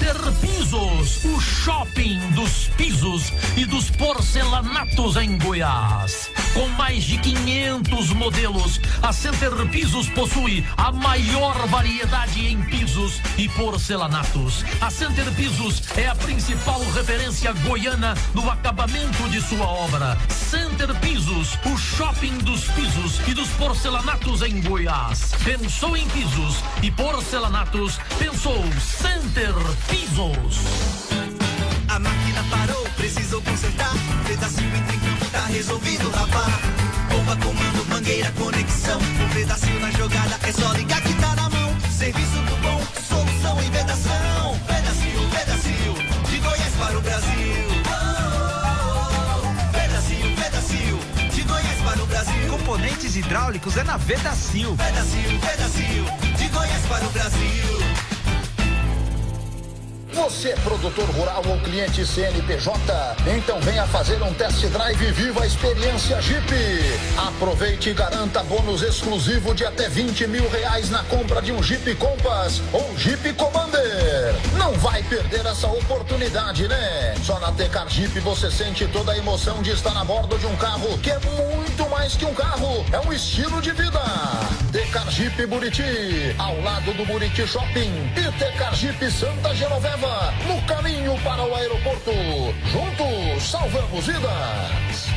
Center Pisos, o shopping dos pisos e dos porcelanatos em Goiás. Com mais de 500 modelos, a Center Pisos possui a maior variedade em pisos e porcelanatos. A Center Pisos é a principal referência goiana no acabamento de sua obra. Center Pisos, o shopping dos pisos e dos porcelanatos em Goiás. Pensou em pisos e porcelanatos, pensou Center Pisos. A máquina parou, precisou consertar. Pedacinho entra em campo, tá resolvido, rapá. Bomba, comando, mangueira, conexão. Um pedacinho na jogada, é só ligar que tá na mão. Serviço do bom, solução em vedação. Pedacinho, pedacinho, de Goiás para o Brasil. Oh, oh. Pedacinho, pedacinho, de Goiás para o Brasil. Componentes hidráulicos é na Vedacil. Pedacinho, pedacinho, de Goiás para o Brasil. Você é produtor rural ou cliente CNPJ? Então venha fazer um test drive e viva a experiência Jeep. Aproveite e garanta bônus exclusivo de até 20 mil reais na compra de um Jeep Compass ou Jeep Commander. Não vai perder essa oportunidade, né? Só na Tecar Jeep você sente toda a emoção de estar a bordo de um carro que é muito mais que um carro, é um estilo de vida. Tecar Jeep Buriti, ao lado do Buriti Shopping e Tecar Jeep Santa Genoveva, no caminho para o aeroporto. Juntos salvamos vidas.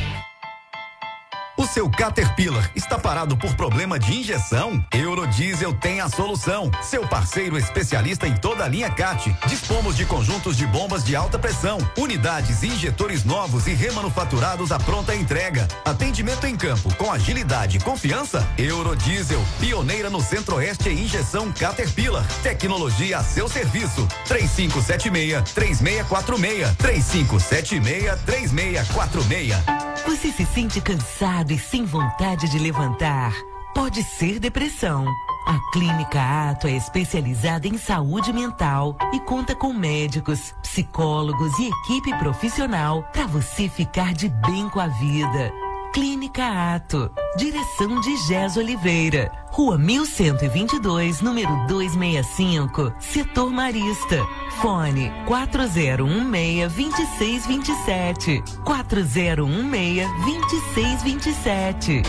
O seu Caterpillar está parado por problema de injeção? Eurodiesel tem a solução. Seu parceiro especialista em toda a linha CAT. Dispomos de conjuntos de bombas de alta pressão, unidades e injetores novos e remanufaturados à pronta entrega. Atendimento em campo com agilidade e confiança? Eurodiesel, pioneira no centro-oeste em injeção Caterpillar. Tecnologia a seu serviço. 3576-3646. 3576-3646. Você se sente cansado sem vontade de levantar? Pode ser depressão. A Clínica Ato é especializada em saúde mental e conta com médicos, psicólogos e equipe profissional para você ficar de bem com a vida. Clínica Ato. Direção de Gés Oliveira. Rua 1122, número 265, Setor Marista. Fone 4016-2627. 4016-2627.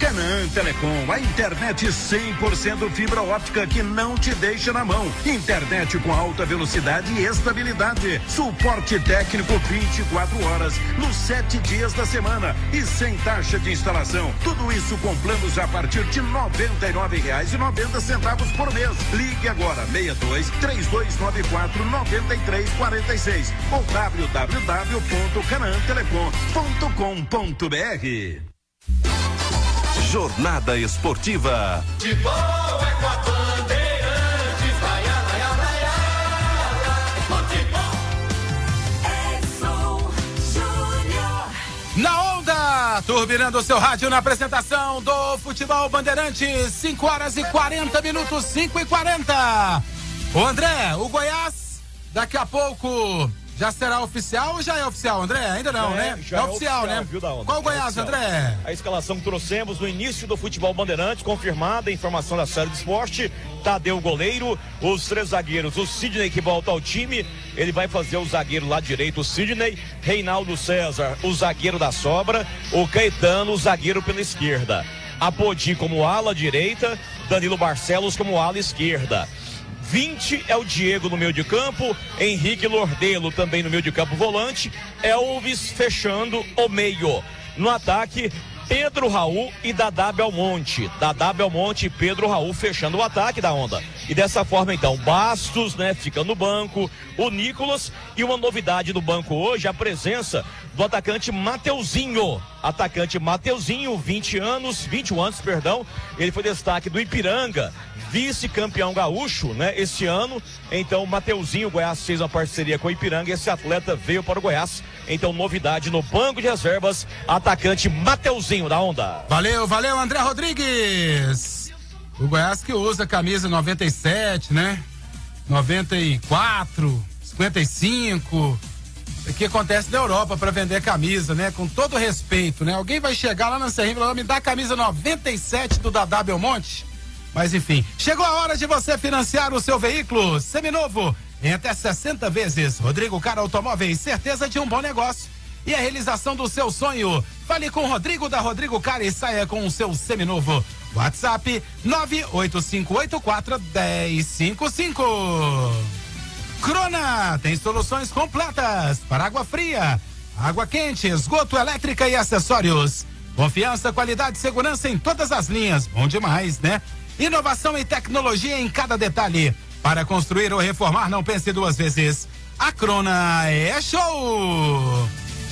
Canaan Telecom, a internet 100% fibra óptica que não te deixa na mão. Internet com alta velocidade e estabilidade. Suporte técnico 24 horas, nos sete dias da semana e sem taxa de instalação. Tudo isso com planos a partir de R$ 99,90 por mês. Ligue agora 62 3294 9346 ou www.canaantelecom.com.br. Jornada Esportiva. De boa é com a Bandeirantes, turbinando o seu rádio na apresentação do Futebol Bandeirantes, 5 horas e 40 minutos, 5 e 40. O André, o Goiás, daqui a pouco já será oficial ou já é oficial, André? Ainda não, Já né? já é oficial, né? viu, da onda? Qual o É Goiás, oficial. André? A escalação que trouxemos no início do futebol bandeirante, confirmada a informação da série de esporte. Tadeu goleiro, os três zagueiros, o Sidney que volta ao time, ele vai fazer o zagueiro lá direito, o Sidney, Reinaldo César, o zagueiro da sobra, o Caetano, o zagueiro pela esquerda. Apodi como ala direita, Danilo Barcelos como ala esquerda. 20 é o Diego no meio de campo, Henrique Lordelo também no meio de campo volante, Elvis fechando o meio. No ataque, Pedro Raul e Dadá Belmonte. Dadá Belmonte e Pedro Raul fechando o ataque da onda. E dessa forma, então, Bastos, né, fica no banco, o Nicolas e uma novidade no banco hoje, a presença do atacante Mateuzinho. Atacante Mateuzinho, 20 anos, 21 anos, perdão. Ele foi destaque do Ipiranga, vice-campeão gaúcho, né, esse ano. Então, Mateuzinho, Goiás fez uma parceria com o Ipiranga, esse atleta veio para o Goiás. Então, novidade no banco de reservas, atacante Mateuzinho da Onda. Valeu, valeu, André Rodrigues. O Goiás que usa camisa 97, né? 94, 55. O que acontece na Europa para vender camisa, né? Com todo respeito, né? Alguém vai chegar lá na Serrinha e falar, me dá a camisa 97 do Dadá Belmonte? Mas enfim, chegou a hora de você financiar o seu veículo seminovo em até 60 vezes. Rodrigo Cara Automóveis, certeza de um bom negócio e a realização do seu sonho. Fale com Rodrigo da Rodrigo Cara e saia com o seu seminovo. WhatsApp 98584 1055. Crona tem soluções completas para água fria, água quente, esgoto, elétrica e acessórios. Confiança, qualidade e segurança em todas as linhas. Bom demais, né? Inovação e tecnologia em cada detalhe. Para construir ou reformar, não pense duas vezes. A Crona é show!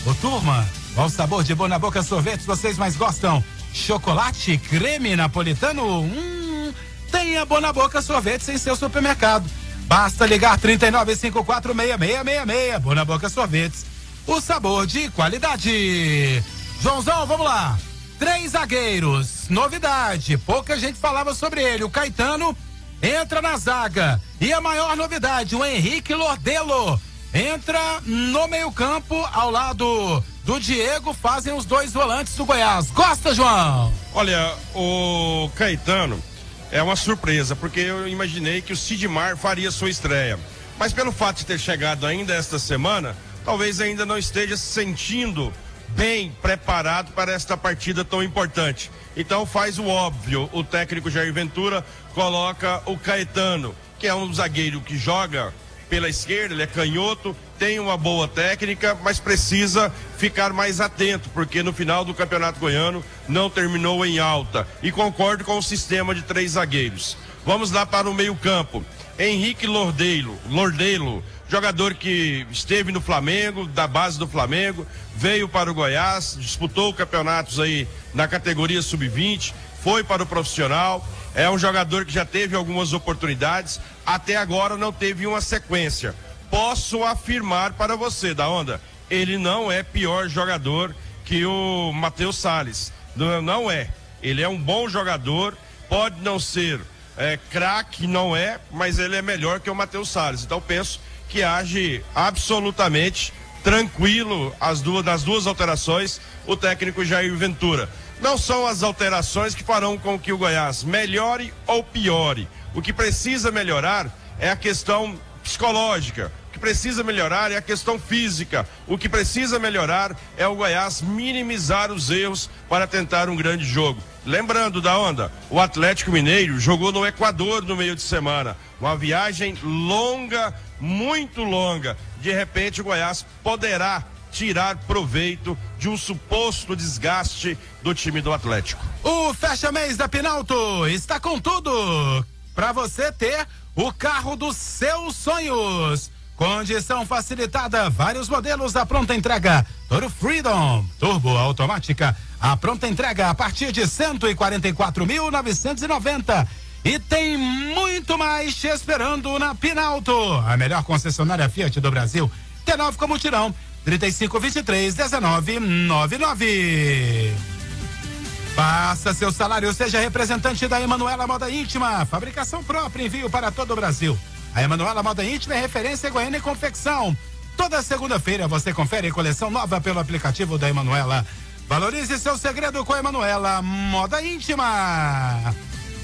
Ô turma, qual sabor de boa na boca sorvetes vocês mais gostam? Chocolate, creme napolitano? Hum, tenha boa na boca sorvetes em seu supermercado. Basta ligar 39546666. Boa na boca sorvetes. O sabor de qualidade. Joãozão, vamos lá. Três zagueiros. Novidade. Pouca gente falava sobre ele. O Caetano entra na zaga. E a maior novidade, o Henrique Lordelo entra no meio-campo ao lado do Diego, fazem os dois volantes do Goiás. Gosta, João? Olha, o Caetano é uma surpresa, porque eu imaginei que o Sidmar faria sua estreia. Mas pelo fato de ter chegado ainda esta semana, talvez ainda não esteja se sentindo bem preparado para esta partida tão importante. Então faz o óbvio, o técnico Jair Ventura coloca o Caetano, que é um zagueiro que joga pela esquerda, ele é canhoto, tem uma boa técnica, mas precisa ficar mais atento, porque no final do Campeonato Goiano não terminou em alta. E concordo com o sistema de três zagueiros. Vamos lá para o meio-campo. Henrique Lordeilo, Lordelo, jogador que esteve no Flamengo, da base do Flamengo, veio para o Goiás, disputou campeonatos aí na categoria sub-20, foi para o profissional. É um jogador que já teve algumas oportunidades, até agora não teve uma sequência. Posso afirmar para você, da onda, ele não é pior jogador que o Matheus Salles. Não, não é. Ele é um bom jogador, pode não ser é, craque, não é, mas ele é melhor que o Matheus Salles. Então penso que age absolutamente tranquilo as duas, das duas alterações o técnico Jair Ventura. Não são as alterações que farão com que o Goiás melhore ou piore. O que precisa melhorar é a questão psicológica. O que precisa melhorar é a questão física. O que precisa melhorar é o Goiás minimizar os erros para tentar um grande jogo. Lembrando da onda, o Atlético Mineiro jogou no Equador no meio de semana. Uma viagem longa, muito longa. De repente, o Goiás poderá tirar proveito de um suposto desgaste do time do Atlético. O Fecha Mês da Pinalto está com tudo para você ter o carro dos seus sonhos. Condição facilitada, vários modelos à pronta entrega. Toro Freedom, turbo automática, a pronta entrega a partir de 144.990. E tem muito mais te esperando na Pinalto, a melhor concessionária Fiat do Brasil. T9 como tirão, 3523 1999. Faça seu salário, seja representante da Emanuela Moda Íntima, fabricação própria, envio para todo o Brasil. A Emanuela Moda Íntima é referência em Goiânia e confecção. Toda segunda-feira você confere coleção nova pelo aplicativo da Emanuela. Valorize seu segredo com a Emanuela Moda Íntima.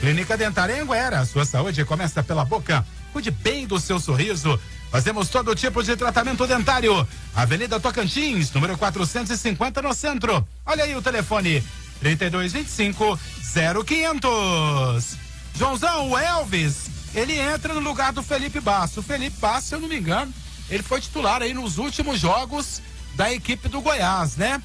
Clínica Dentária Anguera, sua saúde começa pela boca. Cuide bem do seu sorriso. Fazemos todo tipo de tratamento dentário. Avenida Tocantins, número 450 no centro. Olha aí o telefone: 3225 0500. Joãozão, o Elvis, ele entra no lugar do Felipe Basso. O Felipe Basso, se eu não me engano, ele foi titular aí nos últimos jogos da equipe do Goiás, né?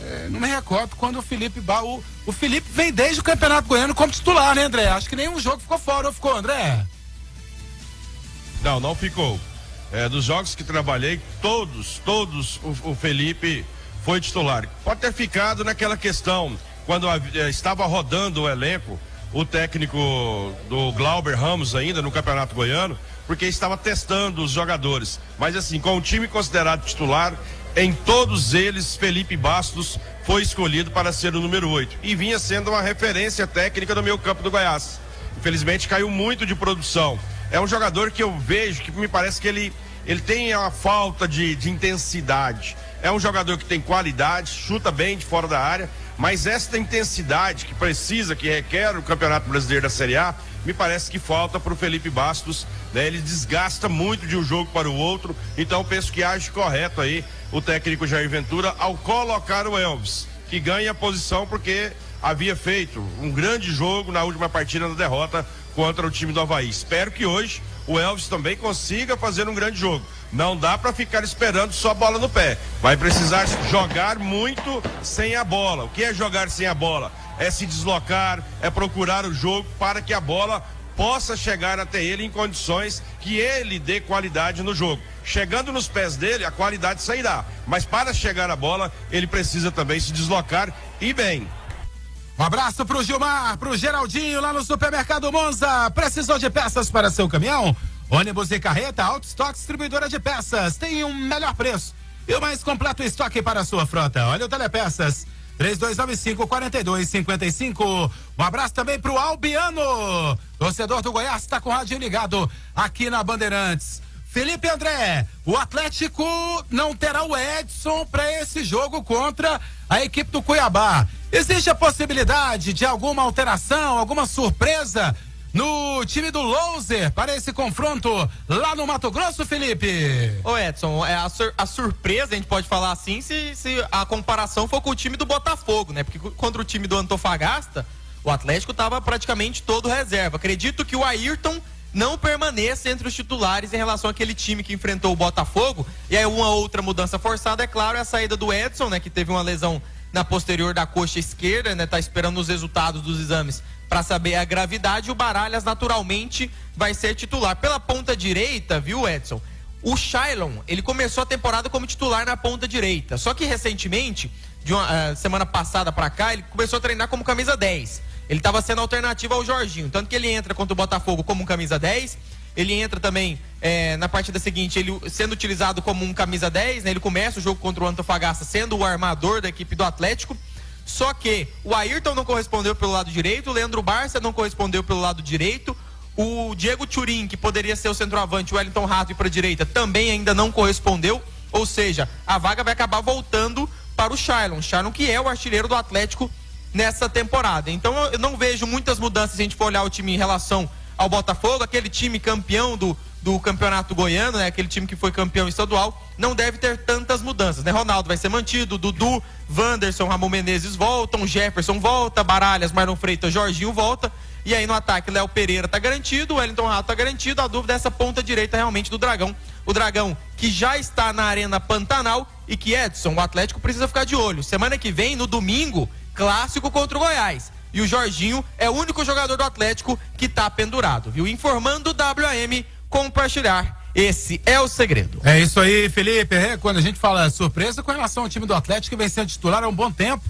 É, não me recordo quando o Felipe ba... o, Felipe vem desde o Campeonato Goiano como titular, né, André? Acho que nenhum jogo ficou fora, ou ficou, André? Não, não ficou. É, dos jogos que trabalhei, todos, todos o, o Felipe foi titular. Pode ter ficado naquela questão, quando a, eh, estava rodando o elenco, o técnico do Glauber Ramos ainda no Campeonato Goiano, porque estava testando os jogadores. Mas assim, com o time considerado titular, em todos eles, Felipe Bastos foi escolhido para ser o número 8 e vinha sendo uma referência técnica no meio campo do Goiás. Infelizmente caiu muito de produção. É um jogador que eu vejo que me parece que ele, ele tem uma falta de, de intensidade. É um jogador que tem qualidade, chuta bem de fora da área, mas esta intensidade que precisa, que requer o Campeonato Brasileiro da Série A, me parece que falta para o Felipe Bastos. Né? Ele desgasta muito de um jogo para o outro, então penso que age correto aí o técnico Jair Ventura ao colocar o Elvis, que ganha a posição porque havia feito um grande jogo na última partida da derrota contra o time do Havaí. Espero que hoje o Elvis também consiga fazer um grande jogo. Não dá para ficar esperando só a bola no pé. Vai precisar jogar muito sem a bola. O que é jogar sem a bola? É se deslocar, é procurar o jogo para que a bola possa chegar até ele em condições que ele dê qualidade no jogo. Chegando nos pés dele, a qualidade sairá. Mas para chegar a bola, ele precisa também se deslocar e bem. Um abraço pro Gilmar, pro Geraldinho lá no Supermercado Monza. Precisou de peças para seu caminhão? Ônibus e carreta Auto Stock Distribuidora de Peças. Tem um melhor preço e o mais completo estoque para a sua frota. Olha o Telepeças. 3295 4255. Um abraço também pro Albiano. Torcedor do Goiás está com o rádio ligado aqui na Bandeirantes. Felipe André, o Atlético não terá o Edson para esse jogo contra a equipe do Cuiabá. Existe a possibilidade de alguma alteração, alguma surpresa no time do Louser para esse confronto lá no Mato Grosso, Felipe? Ô Edson, é a, sur- a surpresa, a gente pode falar assim, se, se a comparação for com o time do Botafogo, né? Porque co- contra o time do Antofagasta, o Atlético estava praticamente todo reserva. Acredito que o Ayrton não permaneça entre os titulares em relação àquele time que enfrentou o Botafogo. E aí uma outra mudança forçada, é claro, é a saída do Edson, né? Que teve uma lesão na posterior da coxa esquerda, né? Tá esperando os resultados dos exames para saber a gravidade. O Baralhas naturalmente vai ser titular. Pela ponta direita, viu, Edson? O Shailon, ele começou a temporada como titular na ponta direita. Só que recentemente, de uma eh, semana passada para cá, ele começou a treinar como camisa 10. Ele estava sendo alternativa ao Jorginho. Tanto que ele entra contra o Botafogo como um camisa 10. Ele entra também eh, na partida seguinte, ele sendo utilizado como um camisa 10, né? Ele começa o jogo contra o Antofagasta sendo o armador da equipe do Atlético. Só que o Ayrton não correspondeu pelo lado direito, o Leandro Barça não correspondeu pelo lado direito, o Diego Turim, que poderia ser o centroavante, o Wellington Rato para a direita, também ainda não correspondeu. Ou seja, a vaga vai acabar voltando para o Shailon. Shailon que é o artilheiro do Atlético nessa temporada. Então eu não vejo muitas mudanças se a gente for olhar o time em relação ao Botafogo, aquele time campeão do, do campeonato goiano, né? Aquele time que foi campeão estadual, não deve ter tantas mudanças, né? Ronaldo vai ser mantido, Dudu, Wanderson, Ramon Menezes voltam, Jefferson volta, Baralhas, Marlon Freitas, Jorginho volta. E aí no ataque, Léo Pereira tá garantido, Wellington Rato tá garantido. A dúvida é essa ponta direita realmente do Dragão. O Dragão que já está na Arena Pantanal e que Edson, o Atlético precisa ficar de olho. Semana que vem, no domingo, clássico contra o Goiás. E o Jorginho é o único jogador do Atlético que tá pendurado, viu? Informando o WM, compartilhar. Esse é o segredo. É isso aí, Felipe. É, quando a gente fala surpresa com relação ao time do Atlético que vem sendo titular há um bom tempo,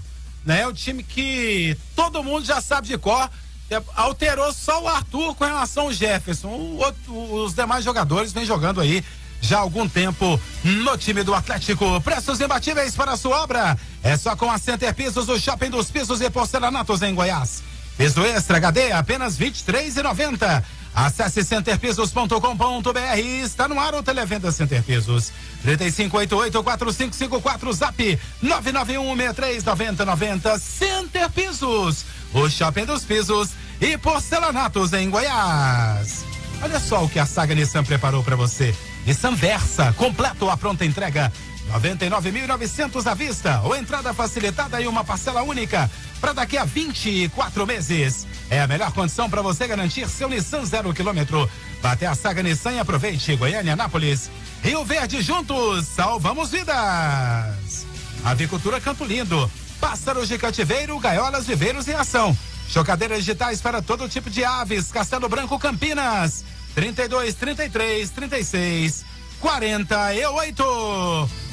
né? É o time que todo mundo já sabe de cor. É, Alterou só o Arthur com relação ao Jefferson. O outro- os demais jogadores vêm jogando aí já há algum tempo no time do Atlético. Preços imbatíveis para a sua obra. É só com a Center Pisos, o shopping dos pisos e porcelanatos em Goiás. Piso Extra HD, apenas R$ 23,90. Acesse centerpisos.com.br. Está no ar o Televenda Center Pisos. 3588-4554 Zap 991-639090 Center Pisos. O shopping dos pisos e porcelanatos em Goiás. Olha só o que a Saga Nissan preparou para você. Nissan Versa, completo a pronta entrega. 99.900 à vista ou entrada facilitada e uma parcela única para daqui a 24 meses. É a melhor condição para você garantir seu Nissan zero quilômetro. Até a Saga Nissan e aproveite Goiânia, Anápolis. Rio Verde juntos, salvamos vidas. Avicultura Campo Lindo. Pássaros de cativeiro, gaiolas, viveiros em ação. Chocadeiras digitais para todo tipo de aves. Castelo Branco Campinas. 32, 33, 36, 48.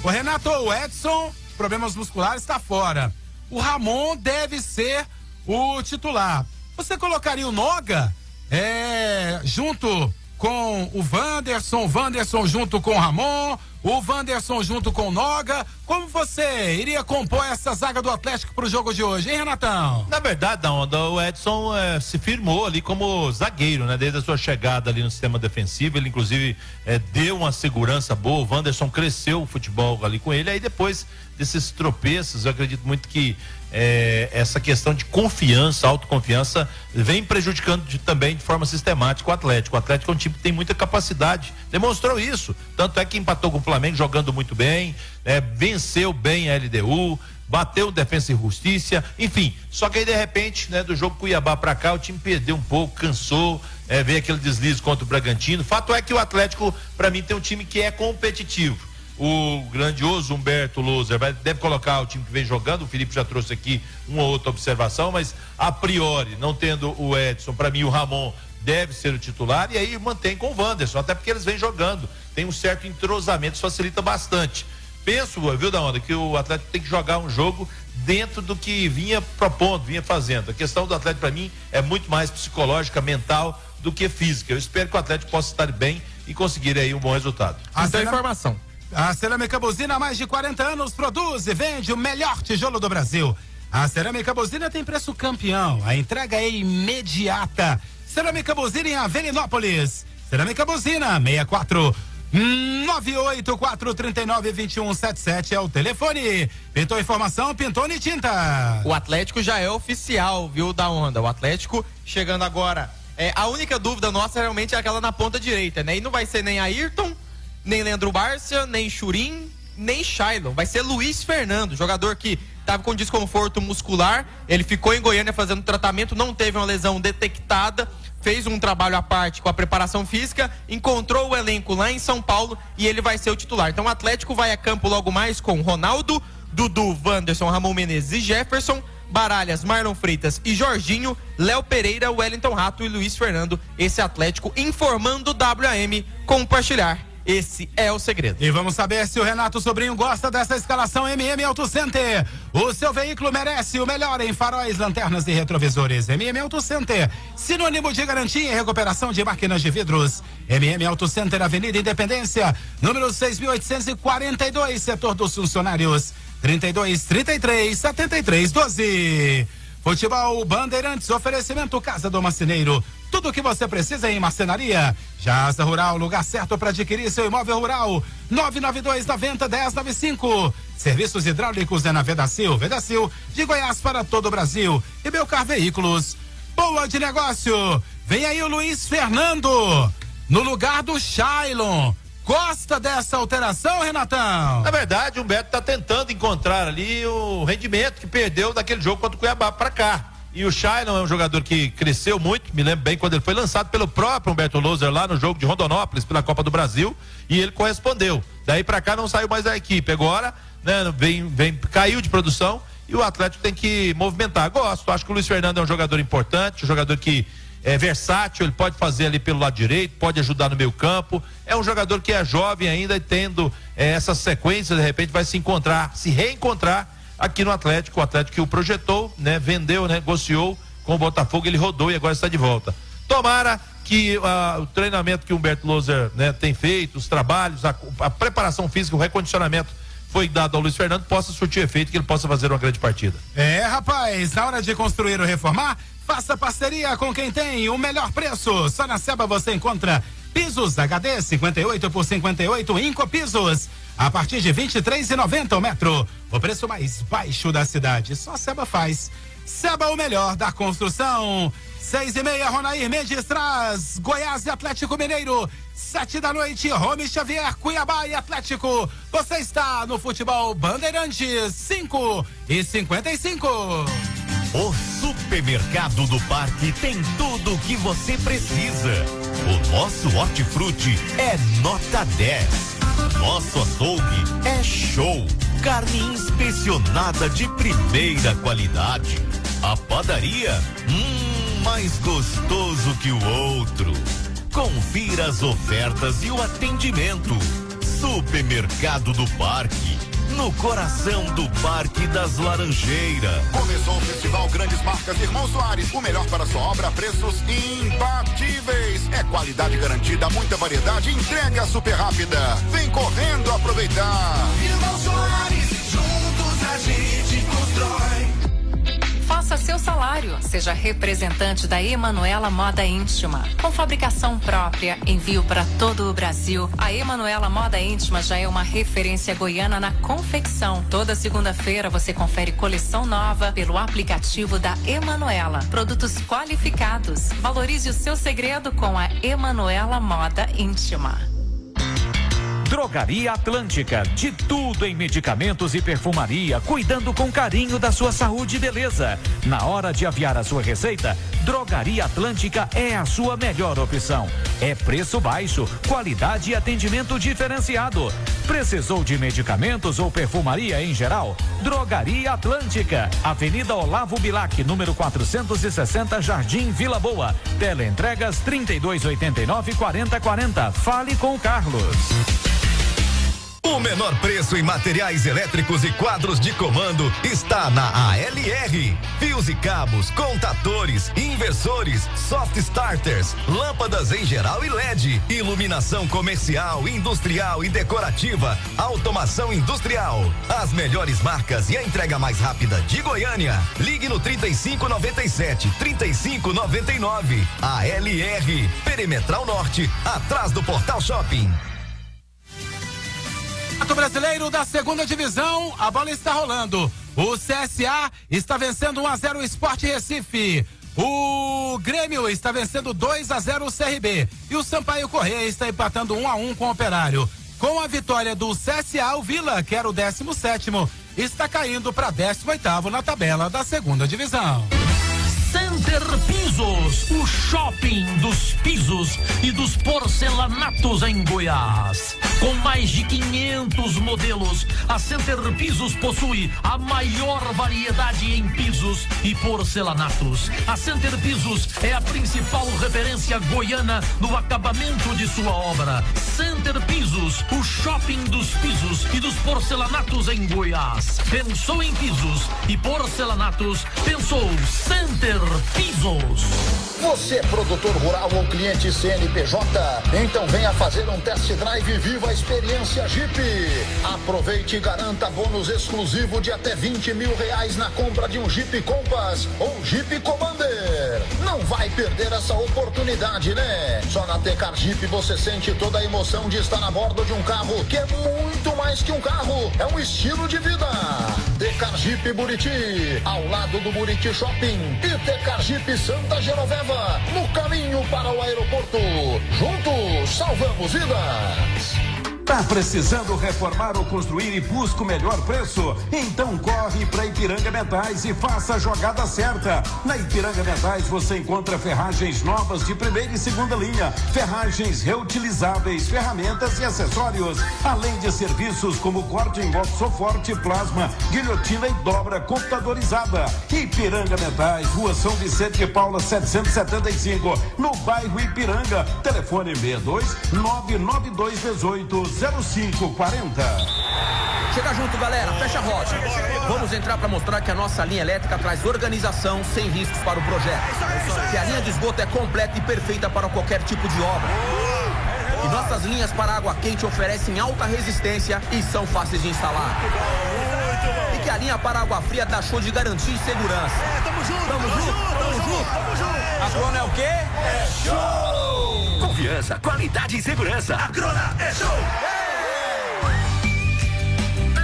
O Renato o Edson, problemas musculares, está fora. O Ramon deve ser o titular. Você colocaria o Noga é, junto com o Wanderson, o Wanderson junto com o Ramon, o Wanderson junto com o Noga. Como você iria compor essa zaga do Atlético para o jogo de hoje, hein, Renatão? Na verdade, o Edson eh, se firmou ali como zagueiro, né? Desde a sua chegada ali no sistema defensivo, ele inclusive eh, deu uma segurança boa. O Wanderson cresceu o futebol ali com ele. Aí depois desses tropeços, eu acredito muito que eh, essa questão de confiança, autoconfiança, vem prejudicando de- também de forma sistemática o Atlético. O Atlético é um time que tem muita capacidade, demonstrou isso. Tanto é que empatou com o Flamengo jogando muito bem, né? venceu bem a LDU, bateu Defensa e Justiça, enfim. Só que aí, de repente, né, do jogo Cuiabá pra cá, o time perdeu um pouco, cansou, é, veio aquele deslize contra o Bragantino. Fato é que o Atlético, pra mim, tem um time que é competitivo. O grandioso Humberto Loser vai, deve colocar o time que vem jogando. O Felipe já trouxe aqui uma ou outra observação, mas a priori, não tendo o Edson, pra mim o Ramon deve ser o titular e aí mantém com o Wanderson, até porque eles vêm jogando. Tem um certo entrosamento, isso facilita bastante. Penso, viu, da onda, que o Atlético tem que jogar um jogo dentro do que vinha propondo, vinha fazendo. A questão do Atlético, para mim, é muito mais psicológica, mental do que física. Eu espero que o Atlético possa estar bem e conseguir aí um bom resultado. A Então, Cerâmica- informação. A Cerâmica Buzina há mais de 40 anos produz e vende o melhor tijolo do Brasil. A Cerâmica Buzina tem preço campeão. A entrega é imediata. Cerâmica Buzina em Avenidópolis. Cerâmica Buzina 64 984392177 é o telefone. Pintou informação, pintou de tinta. O Atlético já é oficial, viu, da onda. O Atlético chegando agora. É, a única dúvida nossa realmente é aquela na ponta direita, né? E não vai ser nem Ayrton, nem Leandro Bárcia, nem Churim, nem Shailon. Vai ser Luiz Fernando, jogador que estava com desconforto muscular. Ele ficou em Goiânia fazendo tratamento, não teve uma lesão detectada. Fez um trabalho à parte com a preparação física, encontrou o elenco lá em São Paulo e ele vai ser o titular. Então o Atlético vai a campo logo mais com Ronaldo, Dudu, Wanderson, Ramon Menezes e Jefferson. Baralhas, Marlon Freitas e Jorginho, Léo Pereira, Wellington Rato e Luiz Fernando. Esse Atlético informando o WM compartilhar. Esse é o segredo. E vamos saber se o Renato Sobrinho gosta dessa escalação MM Auto Center. O seu veículo merece o melhor em faróis, lanternas e retrovisores. MM Auto Center, sinônimo de garantia e recuperação de máquinas de vidros. MM Auto Center, Avenida Independência, número 6.842, setor dos funcionários. 32 33 73 12. Futebol Bandeirantes, oferecimento Casa do Marceneiro. Tudo o que você precisa em marcenaria. Jasa Rural, lugar certo para adquirir seu imóvel rural. 992 90 1095. Serviços hidráulicos é na Vedacil. Vedacil, de Goiás para todo o Brasil. E Belcar Veículos. Boa de negócio. Vem aí o Luiz Fernando. No lugar do Shailon. Gosta dessa alteração, Renatão? Na verdade, o Beto está tentando encontrar ali o rendimento que perdeu daquele jogo contra o Cuiabá para cá. E o Shailon é um jogador que cresceu muito, me lembro bem quando ele foi lançado pelo próprio Humberto Loser lá no jogo de Rondonópolis pela Copa do Brasil e ele correspondeu. Daí para cá não saiu mais da equipe. Agora, né, vem, vem, caiu de produção e o Atlético tem que movimentar. Gosto, acho que o Luiz Fernando é um jogador importante, um jogador que é versátil, ele pode fazer ali pelo lado direito, pode ajudar no meio campo. É um jogador que é jovem ainda e tendo é, essa sequência, de repente vai se encontrar, se reencontrar aqui no Atlético. O Atlético que o projetou, né? Vendeu, negociou com o Botafogo, ele rodou e agora está de volta. Tomara que uh, o treinamento que o Humberto Loser né, tem feito, os trabalhos, a, a preparação física, o recondicionamento foi dado ao Luiz Fernando possa surtir efeito que ele possa fazer uma grande partida. É, rapaz, na hora de construir ou reformar, Faça parceria com quem tem o melhor preço. Só na Seba você encontra pisos HD 58 por 58 Inco Pisos. A partir de 23,90 o metro. O preço mais baixo da cidade. Só Seba faz. Seba o melhor da construção. Seis e meia, Ronair Mendes traz Goiás e Atlético Mineiro. Sete da noite, Rome Xavier, Cuiabá e Atlético. Você está no futebol Bandeirantes, cinco e cinquenta e cinco. O supermercado do parque tem tudo o que você precisa. O nosso hortifruti é nota 10. Nosso açougue é show. Carne inspecionada de primeira qualidade. A padaria, hum, mais gostoso que o outro. Confira as ofertas e o atendimento. Supermercado do Parque no coração do Parque das Laranjeiras. Começou o Festival Grandes Marcas Irmão Soares. O melhor para sua obra, preços imbatíveis. É qualidade garantida, muita variedade, entrega super rápida. Vem correndo aproveitar. Irmão Soares, juntos a gente constrói. Seu salário. Seja representante da Emanuela Moda Íntima. Com fabricação própria, envio para todo o Brasil. A Emanuela Moda Íntima já é uma referência goiana na confecção. Toda segunda-feira você confere coleção nova pelo aplicativo da Emanuela. Produtos qualificados. Valorize o seu segredo com a Emanuela Moda Íntima. Drogaria Atlântica, de tudo em medicamentos e perfumaria, cuidando com carinho da sua saúde e beleza. Na hora de aviar a sua receita, Drogaria Atlântica é a sua melhor opção. É preço baixo, qualidade e atendimento diferenciado. Precisou de medicamentos ou perfumaria em geral? Drogaria Atlântica, Avenida Olavo Bilac, número 460, Jardim Vila Boa. Teleentregas 3289 4040. Fale com o Carlos. O menor preço em materiais elétricos e quadros de comando está na ALR. Fios e cabos, contatores, inversores, soft starters, lâmpadas em geral e LED, iluminação comercial, industrial e decorativa, automação industrial. As melhores marcas e a entrega mais rápida de Goiânia. Ligue no 3597 3599. ALR, Perimetral Norte, atrás do Portal Shopping. Campeonato Brasileiro da Segunda Divisão, a bola está rolando. O CSA está vencendo 1 a 0 o Sport Recife. O Grêmio está vencendo 2 a 0 o CRB e o Sampaio Correia está empatando 1 a 1 com o Operário. Com a vitória do CSA, o Vila, que era o 17 está caindo para 18 na tabela da Segunda Divisão. Center Pisos, o shopping dos pisos e dos porcelanatos em Goiás. Com mais de 500 modelos, a Center Pisos possui a maior variedade em pisos e porcelanatos. A Center Pisos é a principal referência goiana no acabamento de sua obra. Center Pisos, o shopping dos pisos e dos porcelanatos em Goiás. Pensou em pisos e porcelanatos, pensou Center Pisos. Você é produtor rural ou cliente CNPJ? Então venha fazer um test drive e viva a experiência Jeep. Aproveite e garanta bônus exclusivo de até 20 mil reais na compra de um Jeep Compass ou Jeep Commander. Vai perder essa oportunidade, né? Só na Tecar Jeep você sente toda a emoção de estar a bordo de um carro que é muito mais que um carro, é um estilo de vida. Tecar Jeep Buriti, ao lado do Buriti Shopping e Tecar Jeep Santa Genoveva, no caminho para o aeroporto. Juntos, salvamos vidas. Tá precisando reformar ou construir e busca o melhor preço? Então corre para Ipiranga Metais e faça a jogada certa. Na Ipiranga Metais você encontra ferragens novas de primeira e segunda linha, ferragens reutilizáveis, ferramentas e acessórios, além de serviços como corte em box forte, plasma, guilhotina e dobra computadorizada. Ipiranga Metais, Rua São Vicente de Paula 775, no bairro Ipiranga. Telefone 62 992 18 0540. Chega junto, galera, fecha a roda. Vamos entrar para mostrar que a nossa linha elétrica traz organização sem riscos para o projeto. Que a linha de esgoto é completa e perfeita para qualquer tipo de obra. E nossas linhas para água quente oferecem alta resistência e são fáceis de instalar. E que a linha para água fria dá show de garantia e segurança. Tamo junto, tamo junto, tamo junto. A Crona é o quê? É show! Confiança, qualidade e segurança. A Crona é show!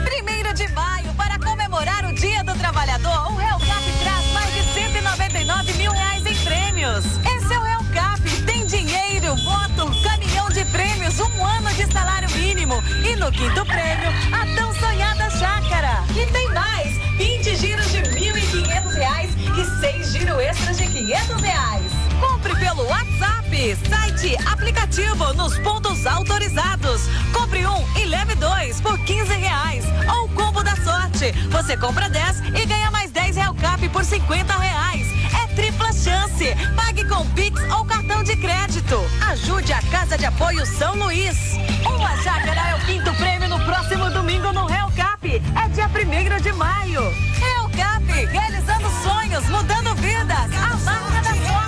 Primeiro de maio, para comemorar o Dia do Trabalhador, o Hellcap traz mais de 199 mil reais em prêmios. Esse é o Hellcap, tem dinheiro, moto, caminhão de prêmios, um ano de salário mínimo e no quinto prêmio, a tão sonhada chácara. E tem mais, 20 giros de 1.500 reais e 6 giros extras de 500 reais. Compre pelo WhatsApp, site, aplicativo, nos pontos autorizados. Compre um e leve dois por 15 reais. Ou combo da sorte. Você compra 10 e ganha mais 10 Real Cap por 50 reais. Tripla chance. Pague com Pix ou cartão de crédito. Ajude a Casa de Apoio São Luís. Uma chácara é o quinto prêmio no próximo domingo no Real Cap. É dia 1 de maio. Real Cap, realizando sonhos, mudando vidas. A marca da sorte.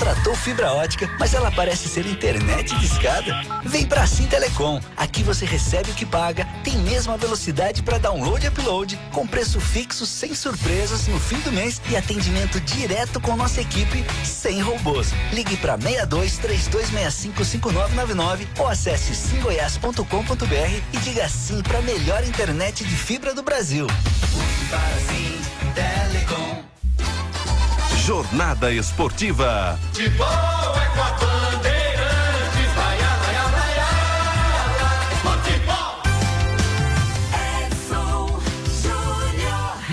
Contratou fibra ótica, mas ela parece ser internet discada? Vem pra Sim Telecom. Aqui você recebe o que paga, tem mesmo a velocidade para download e upload, com preço fixo, sem surpresas no fim do mês e atendimento direto com nossa equipe, sem robôs. Ligue pra 62 3265 5999 ou acesse simgoias.com.br e diga sim pra melhor internet de fibra do Brasil. Jornada Esportiva. De boa é com a Bandeirantes, vai, vai,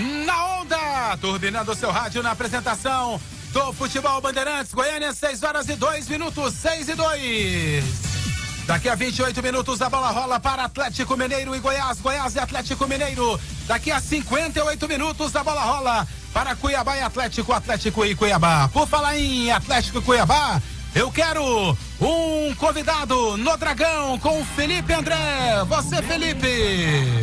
vai, Na onda, turbinando seu rádio na apresentação do Futebol Bandeirantes, Goiânia, 6 horas e 2 minutos, 6 e 2. Daqui a 28 minutos a bola rola para Atlético Mineiro e Goiás, Goiás e Atlético Mineiro. Daqui a 58 minutos a bola rola para Cuiabá e Atlético, Atlético e Cuiabá. Por falar em Atlético e Cuiabá, Eu quero um convidado no Dragão com Felipe André. Você, Felipe.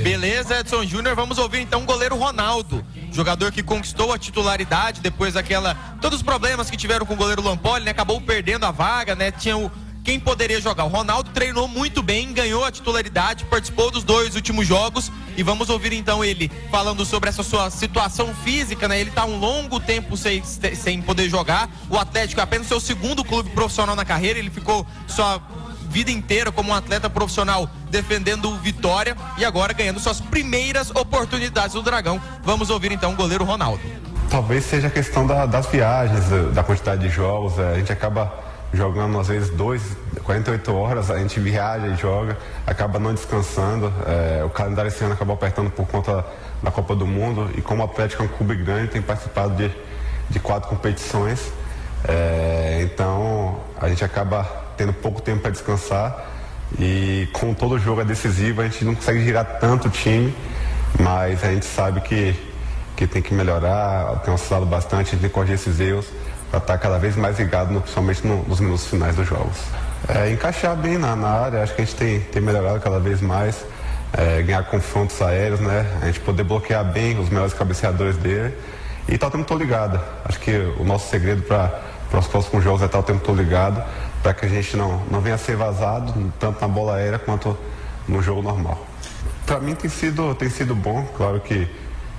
Beleza, Edson Júnior. Vamos ouvir então o goleiro Ronaldo. Jogador que conquistou a titularidade depois daquela. Todos os problemas que tiveram com o goleiro Lampoli, né? Acabou perdendo a vaga, né? Tinha o. Quem poderia jogar? O Ronaldo treinou muito bem, ganhou a titularidade, participou dos dois últimos jogos e vamos ouvir então ele falando sobre essa sua situação física, né? Ele tá um longo tempo sem, sem poder jogar. O Atlético é apenas seu segundo clube profissional na carreira, ele ficou sua vida inteira como um atleta profissional defendendo o Vitória e agora ganhando suas primeiras oportunidades no Dragão. Vamos ouvir então o goleiro Ronaldo. Talvez seja a questão da- das viagens, da- da quantidade de jogos. é, A gente acaba jogando às vezes dois, 48 horas, a gente viaja e joga, acaba não descansando. é, o calendário esse ano acabou apertando por conta da Copa do Mundo e como o Atlético é um clube grande, tem participado de, de quatro competições. é, então a gente acaba tendo pouco tempo para descansar e como todo jogo é decisivo, a gente não consegue girar tanto o time, mas a gente sabe que que tem que melhorar, tem oscilado bastante, tem que corrigir esses erros para estar cada vez mais ligado, no- principalmente no- nos minutos finais dos jogos. É, encaixar bem na, na área, acho que a gente tem, tem melhorado cada vez mais, é, ganhar confrontos aéreos, né? A gente poder bloquear bem os melhores cabeceadores dele e estar o tempo todo ligado. Acho que o nosso segredo para os próximos jogos é estar o tempo todo ligado, para que a gente não, não venha a ser vazado, tanto na bola aérea quanto no jogo normal. Para mim tem sido, tem sido bom, claro que,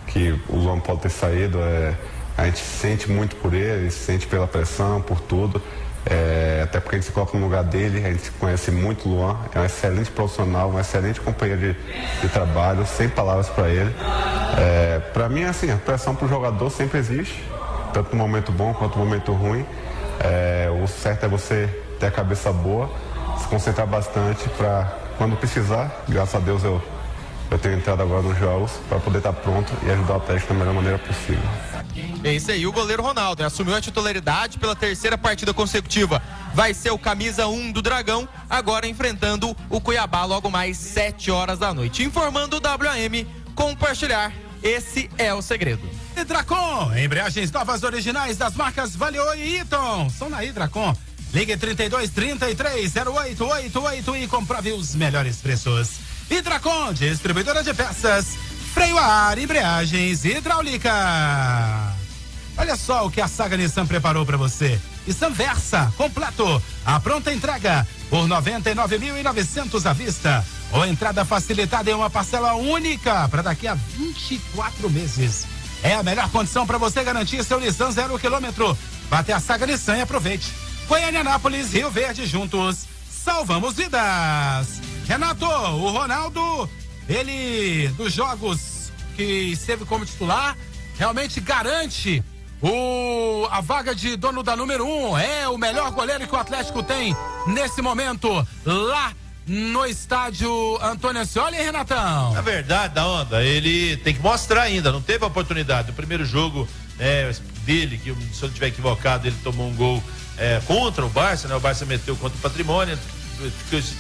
que o Luan pode ter saído, é, a gente sente muito por ele, sente pela pressão, por tudo, é, até porque a gente se coloca no lugar dele, a gente conhece muito o Luan, é um excelente profissional, um excelente companheiro de, de trabalho, sem palavras para ele. É, para mim, assim, a pressão para o jogador sempre existe, tanto no momento bom quanto no momento ruim. É, o certo é você ter a cabeça boa, se concentrar bastante para quando precisar, graças a Deus eu, eu tenho entrado agora nos jogos para poder estar pronto e ajudar o Atlético da melhor maneira possível. É isso aí, o goleiro Ronaldo né? assumiu a titularidade pela terceira partida consecutiva. Vai ser o camisa 1 do Dragão, agora enfrentando o Cuiabá logo mais 7 horas da noite. Informando o WM, compartilhar, esse é o segredo. Hidracon, embreagens novas originais das marcas Valeo e Eaton. São na Hidracon. Ligue 32 33 0888 e comprove os melhores preços. Hidracon, distribuidora de peças, freio a ar, embreagens hidráulica. Olha só o que a Saga Nissan preparou para você. Nissan Versa, completo, a pronta entrega por 99.900 à vista. Ou entrada facilitada em uma parcela única para daqui a 24 meses. É a melhor condição para você garantir seu Nissan zero quilômetro. Até a Saga Nissan e aproveite. Goiânia, Anápolis, Rio Verde, juntos. Salvamos vidas. Renato, o Ronaldo, ele dos jogos que esteve como titular, realmente garante o, a vaga de dono da número um. É o melhor goleiro que o Atlético tem nesse momento lá no estádio Antônio Ascioli, Renatão. Na verdade, da onda, ele tem que mostrar ainda, não teve a oportunidade. O primeiro jogo né, dele, que se eu não estiver equivocado, ele tomou um gol é, contra o Barça, né? O Barça meteu contra o patrimônio,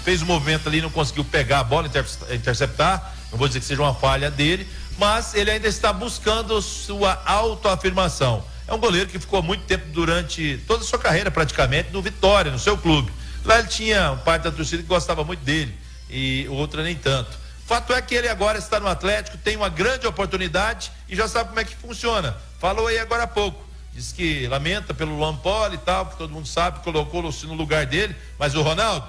fez um movimento ali, não conseguiu pegar a bola, inter- interceptar. Não vou dizer que seja uma falha dele, mas ele ainda está buscando sua autoafirmação. É um goleiro que ficou muito tempo durante toda a sua carreira, praticamente, no Vitória, no seu clube. Lá ele tinha um parte da torcida que gostava muito dele e outra nem tanto. Fato é que ele agora está no Atlético, tem uma grande oportunidade e já sabe como é que funciona. Falou aí agora há pouco. Diz que lamenta pelo Lampoli e tal, que todo mundo sabe, colocou-se no lugar dele, mas o Ronaldo,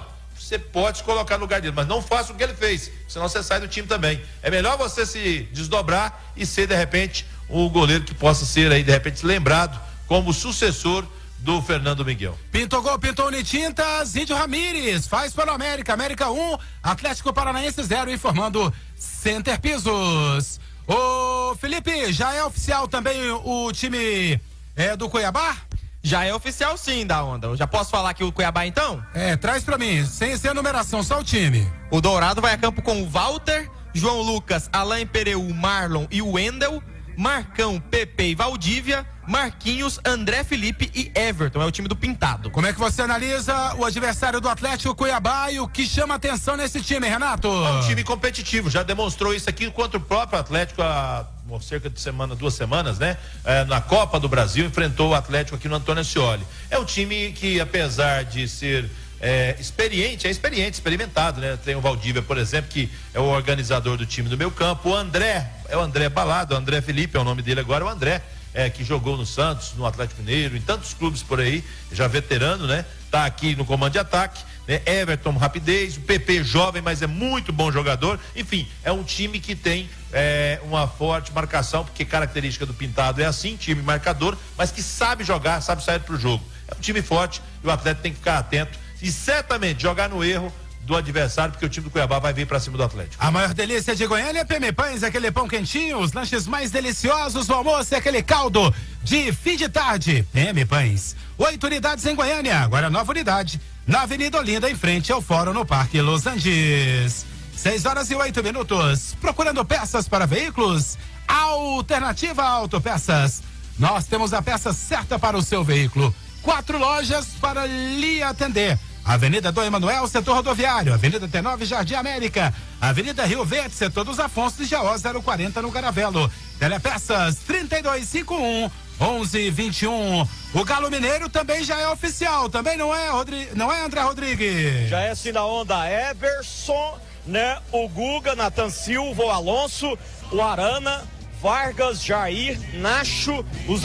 você pode se colocar no lugar dele, mas não faça o que ele fez, senão você sai do time também. É melhor você se desdobrar e ser, de repente, o goleiro que possa ser aí, de repente, lembrado como sucessor do Fernando Miguel. Pintou gol, pintou Unitintas, Índio Ramírez, faz para o América, América 1, Atlético Paranaense 0, informando Center Pisos. Ô Felipe, já é oficial também o time é, do Cuiabá? Já é oficial sim, da onda. Eu já posso falar aqui o Cuiabá então? É, traz pra mim, sem ser a numeração, só o time. O Dourado vai a campo com o Walter, João Lucas, Alain Pereu, Marlon e o Wendel, Marcão, Pepe e Valdívia, Marquinhos, André Felipe e Everton. É o time do Pintado. Como é que você analisa o adversário do Atlético Cuiabá e o que chama atenção nesse time, Renato? É um time competitivo, já demonstrou isso aqui contra o próprio Atlético há uma cerca de semana, duas semanas, né? É, na Copa do Brasil, enfrentou o Atlético aqui no Antônio Ascioli. É um time que, apesar de ser é, experiente, é experiente, experimentado, né? Tem o Valdívia, por exemplo, que é o organizador do time do meu campo. O André, é o André Balado, o André Felipe é o nome dele agora, o André, é, que jogou no Santos, no Atlético Mineiro, em tantos clubes por aí, já veterano, né? Tá aqui no comando de ataque, né? Everton, rapidez, o PP jovem, mas é muito bom jogador. Enfim, é um time que tem é, uma forte marcação, porque característica do Pintado é assim, time marcador, mas que sabe jogar, sabe sair pro jogo. É um time forte e o atleta tem que ficar atento e certamente jogar no erro do adversário, porque o time do Cuiabá vai vir para cima do Atlético. A maior delícia de Goiânia é PM Pães, aquele pão quentinho, os lanches mais deliciosos do almoço é aquele caldo de fim de tarde. PM Pães. Oito unidades em Goiânia, agora nova unidade, na Avenida Olinda, em frente ao Fórum no Parque Los Andes. Seis horas e oito minutos. Procurando peças para veículos? Alternativa Autopeças. Nós temos a peça certa para o seu veículo. Quatro lojas para lhe atender. Avenida do Emanuel, setor rodoviário. Avenida T9, Jardim América. Avenida Rio Verde, setor dos Afonso, Jaó 040 no Garavelo. Telepeças 3251 1121. O Galo Mineiro também já é oficial, também não é, Rodri... não é André Rodrigues? Já é assim na onda Everson, né? O Guga, Natan Silva, o Alonso, o Arana, Vargas, Jair, Nacho, o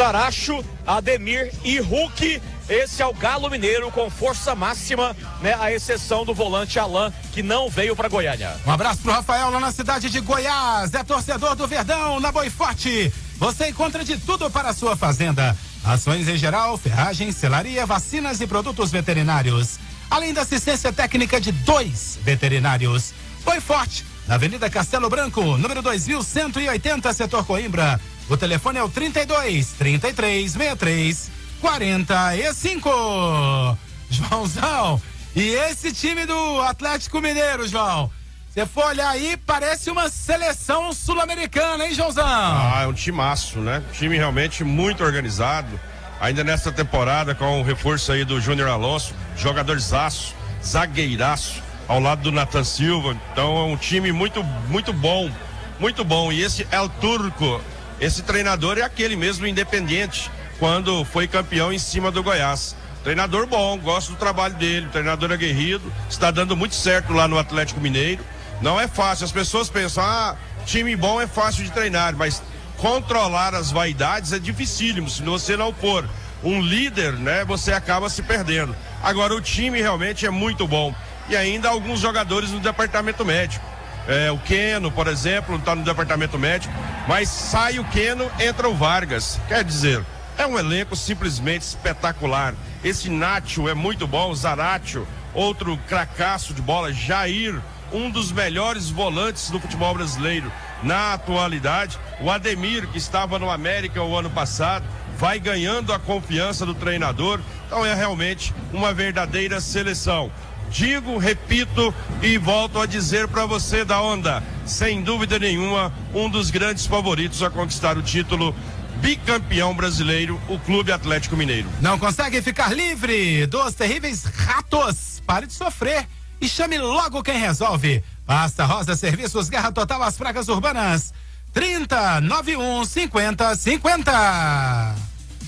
Ademir e Hulk. Esse é o Galo Mineiro com força máxima, né? A exceção do volante Alain, que não veio para Goiânia. Um abraço pro Rafael lá na cidade de Goiás. É torcedor do Verdão, na Boi Forte. Você encontra de tudo para a sua fazenda. Ações em geral, ferragem, selaria, vacinas e produtos veterinários. Além da assistência técnica de dois veterinários. Boi Forte, na Avenida Castelo Branco, número 2180, setor Coimbra. O telefone é o 32 33 63 45. Joãozão, e esse time do Atlético Mineiro, João? Você for olhar aí, parece uma seleção sul-americana, hein, Joãozão? Ah, é um timaço, né? Time realmente muito organizado. Ainda nesta temporada, com o reforço aí do Júnior Alonso, jogadorzaço, zagueiraço, ao lado do Nathan Silva. Então é um time muito, muito bom, muito bom. E esse El Turco, esse treinador é aquele mesmo independente, quando foi campeão em cima do Goiás. Treinador bom, gosto do trabalho dele, treinador aguerrido, está dando muito certo lá no Atlético Mineiro. Não é fácil, as pessoas pensam, ah, time bom é fácil de treinar, mas controlar as vaidades é dificílimo. Se você não for um líder, né, você acaba se perdendo. Agora o time realmente é muito bom. E ainda alguns jogadores no departamento médico. É, o Keno, por exemplo, está no departamento médico, mas sai o Keno, entra o Vargas. Quer dizer, é um elenco simplesmente espetacular. Esse Nacho é muito bom, Zaratio, outro cracaço de bola, Jair, um dos melhores volantes do futebol brasileiro na atualidade. O Ademir, que estava no América o ano passado, vai ganhando a confiança do treinador. Então é realmente uma verdadeira seleção. Digo, repito e volto a dizer para você da Onda, sem dúvida nenhuma, um dos grandes favoritos a conquistar o título bicampeão brasileiro, o Clube Atlético Mineiro. Não consegue ficar livre dos terríveis ratos? Pare de sofrer e chame logo quem resolve. Pasta Rosa Serviços Guerra Total às Pragas Urbanas. 30 91 50 50.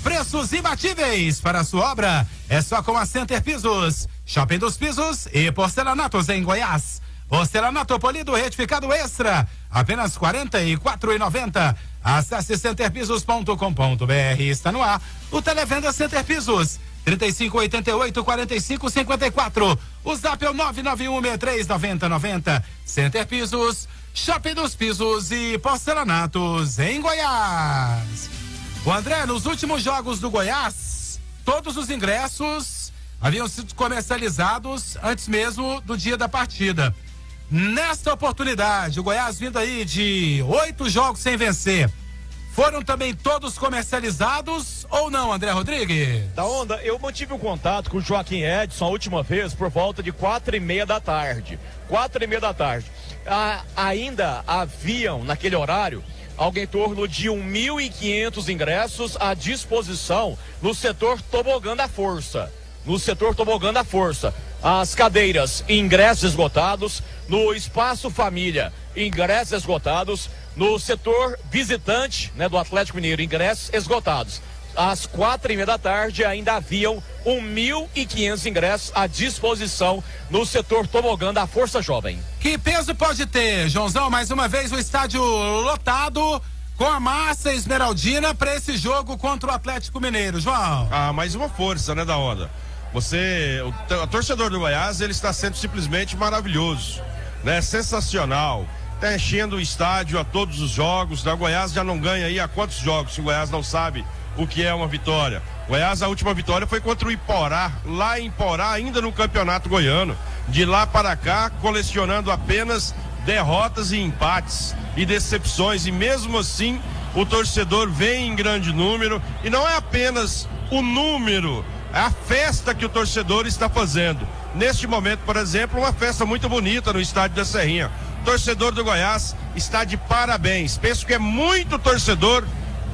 Preços imbatíveis para a sua obra é só com a Center Pisos, Shopping dos Pisos e Porcelanatos em Goiás. Porcelanato polido retificado extra, apenas R$ 44,90. Acesse centerpisos.com.br. Está no ar o Televenda Center Pisos. 3588 4554. O zap é o 991639090. Center Pisos, Shopping dos Pisos e Porcelanatos em Goiás. O André, nos últimos jogos do Goiás, todos os ingressos haviam sido comercializados antes mesmo do dia da partida. Nesta oportunidade, o Goiás vindo aí de oito jogos sem vencer. Foram também todos comercializados ou não, André Rodrigues? Da onda, eu mantive um contato com o Joaquim Edson a última vez por volta de quatro e meia da tarde. Quatro e meia da tarde. Ah, ainda haviam, naquele horário, algo em torno de 1.500 ingressos à disposição no setor Tobogã da Força. No setor Tobogã da Força. As cadeiras, ingressos esgotados. No espaço família, ingressos esgotados. No setor visitante né, do Atlético Mineiro, ingressos esgotados. Às quatro e meia da tarde ainda haviam 1.500 ingressos à disposição no setor tobogã da Força Jovem. Que peso pode ter, Joãozão? Mais uma vez o estádio lotado com a massa esmeraldina para esse jogo contra o Atlético Mineiro. João. Ah, mais uma força, né, da onda. Você, o, o torcedor do Goiás, ele está sendo simplesmente maravilhoso, né? Sensacional. Está enchendo o estádio a todos os jogos. Da Goiás já não ganha aí há quantos jogos? Se o Goiás não sabe o que é uma vitória. Goiás, a última vitória foi contra o Iporá, lá em Iporá, ainda no Campeonato Goiano. De lá para cá, colecionando apenas derrotas e empates e decepções. E mesmo assim, o torcedor vem em grande número. E não é apenas o número, a festa que o torcedor está fazendo. Neste momento, por exemplo, uma festa muito bonita no estádio da Serrinha. O torcedor do Goiás está de parabéns. Penso que é muito torcedor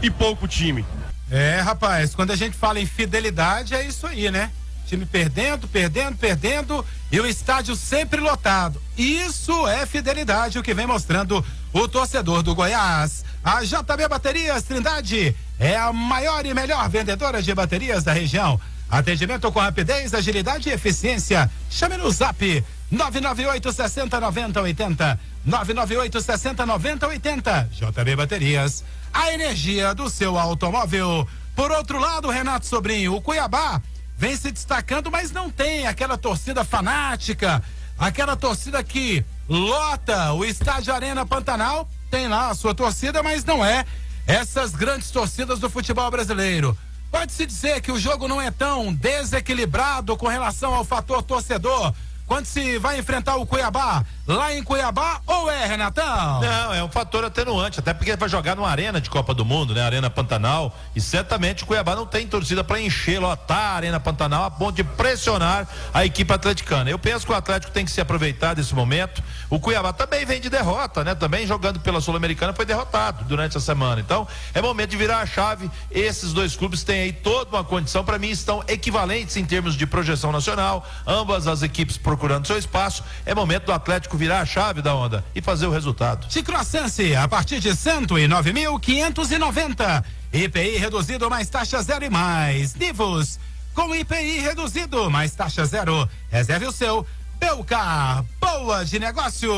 e pouco time. É, rapaz, quando a gente fala em fidelidade, é isso aí, né? Time perdendo, perdendo, perdendo e o estádio sempre lotado. Isso é fidelidade, o que vem mostrando o torcedor do Goiás. A JB Baterias Trindade é a maior e melhor vendedora de baterias da região. Atendimento com rapidez, agilidade e eficiência. Chame no zap 998 60 90 80. 998 60 90 80. JB Baterias. A energia do seu automóvel. Por outro lado, Renato Sobrinho, o Cuiabá vem se destacando, mas não tem aquela torcida fanática, aquela torcida que lota o estádio Arena Pantanal. Tem lá a sua torcida, mas não é essas grandes torcidas do futebol brasileiro. Pode-se dizer que o jogo não é tão desequilibrado com relação ao fator torcedor quando se vai enfrentar o Cuiabá lá em Cuiabá ou é, Renatão? Não, é um fator atenuante, até porque vai jogar numa arena de Copa do Mundo, né? Arena Pantanal, e certamente o Cuiabá não tem torcida para encher, lotar a Arena Pantanal a ponto de pressionar a equipe atleticana. Eu penso que o Atlético tem que se aproveitar desse momento. O Cuiabá também vem de derrota, né? Também jogando pela Sul-Americana foi derrotado durante a semana. Então, é momento de virar a chave. Esses dois clubes têm aí toda uma condição, para mim estão equivalentes em termos de projeção nacional, ambas as equipes procurando seu espaço. É momento do Atlético virar a chave da onda e fazer o resultado. Ticrocense, a partir de 109.590. IPI reduzido mais taxa zero e mais. Nivos, com IPI reduzido mais taxa zero. Reserve o seu. Belcar, boa de negócio.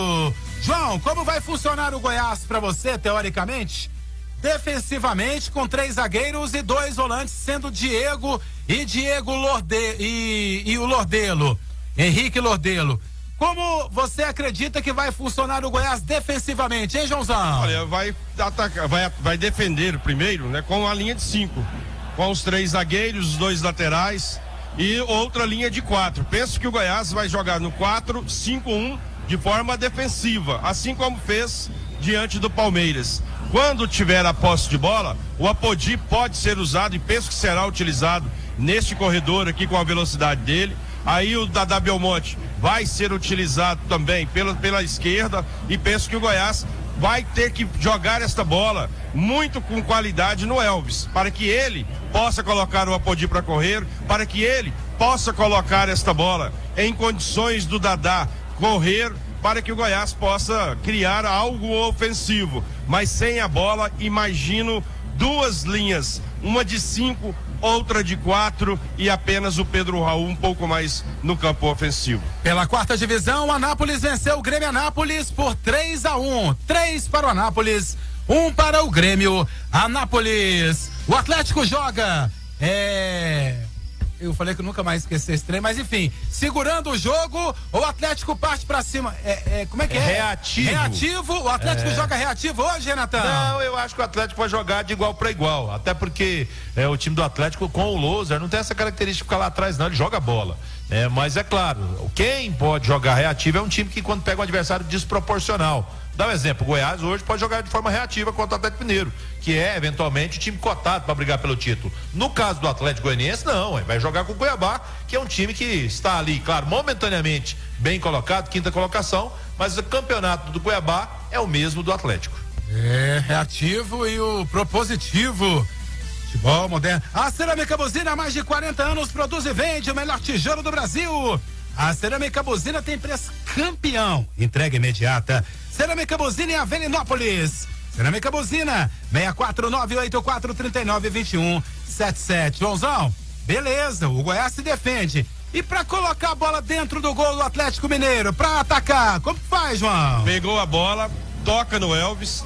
João, como vai funcionar o Goiás para você, teoricamente? Defensivamente, com três zagueiros e dois volantes, sendo Diego e Diego Lorde e, e o Lordelo. Henrique Lordelo. Como você acredita que vai funcionar o Goiás defensivamente, hein, Joãozão? Olha, vai atacar, vai, vai defender primeiro, né? Com a linha de cinco. Com os três zagueiros, os dois laterais e outra linha de quatro. Penso que o Goiás vai jogar no 4-5-1 de forma defensiva, assim como fez diante do Palmeiras. Quando tiver a posse de bola, o Apodi pode ser usado e penso que será utilizado neste corredor aqui com a velocidade dele. Aí o Dadá Belmonte vai ser utilizado também pela, pela esquerda e penso que o Goiás vai ter que jogar esta bola muito com qualidade no Elvis, para que ele possa colocar o Apodi para correr, para que ele possa colocar esta bola em condições do Dadá correr para que o Goiás possa criar algo ofensivo. Mas sem a bola, imagino duas linhas, uma de cinco, outra de quatro e apenas o Pedro Raul um pouco mais no campo ofensivo. Pela quarta divisão, o Anápolis venceu o Grêmio Anápolis por 3 a 1 3 para o Anápolis, 1 para o Grêmio Anápolis. O Atlético joga. É. Eu falei que eu nunca mais esqueci esse trem, mas enfim, segurando o jogo, o Atlético parte pra cima. É, é, como é que é? Reativo. Reativo? O Atlético É. joga reativo hoje, Renatão? Não, eu acho que o Atlético vai jogar de igual para igual. Até porque é, o time do Atlético com o Loser não tem essa característica de ficar lá atrás, não. Ele joga bola. É, mas é claro, quem pode jogar reativo é um time que quando pega um adversário desproporcional. Dá um exemplo, o Goiás hoje pode jogar de forma reativa contra o Atlético Mineiro, que é eventualmente o time cotado para brigar pelo título. No caso do Atlético Goianiense, não, vai jogar com o Cuiabá, que é um time que está ali, claro, momentaneamente bem colocado, quinta colocação, mas o campeonato do Cuiabá é o mesmo do Atlético. É, reativo e o propositivo. Futebol moderno. A Cerâmica Buzina há mais de 40 anos produz e vende o melhor tijolo do Brasil. A Cerâmica Buzina tem preço campeão. Entrega imediata. Cerâmica Buzina em Avenidópolis. Cerâmica Buzina, 64984392177. Joãozão, beleza, o Goiás se defende. E pra colocar a bola dentro do gol do Atlético Mineiro, pra atacar, como faz, João? Pegou a bola, toca no Elvis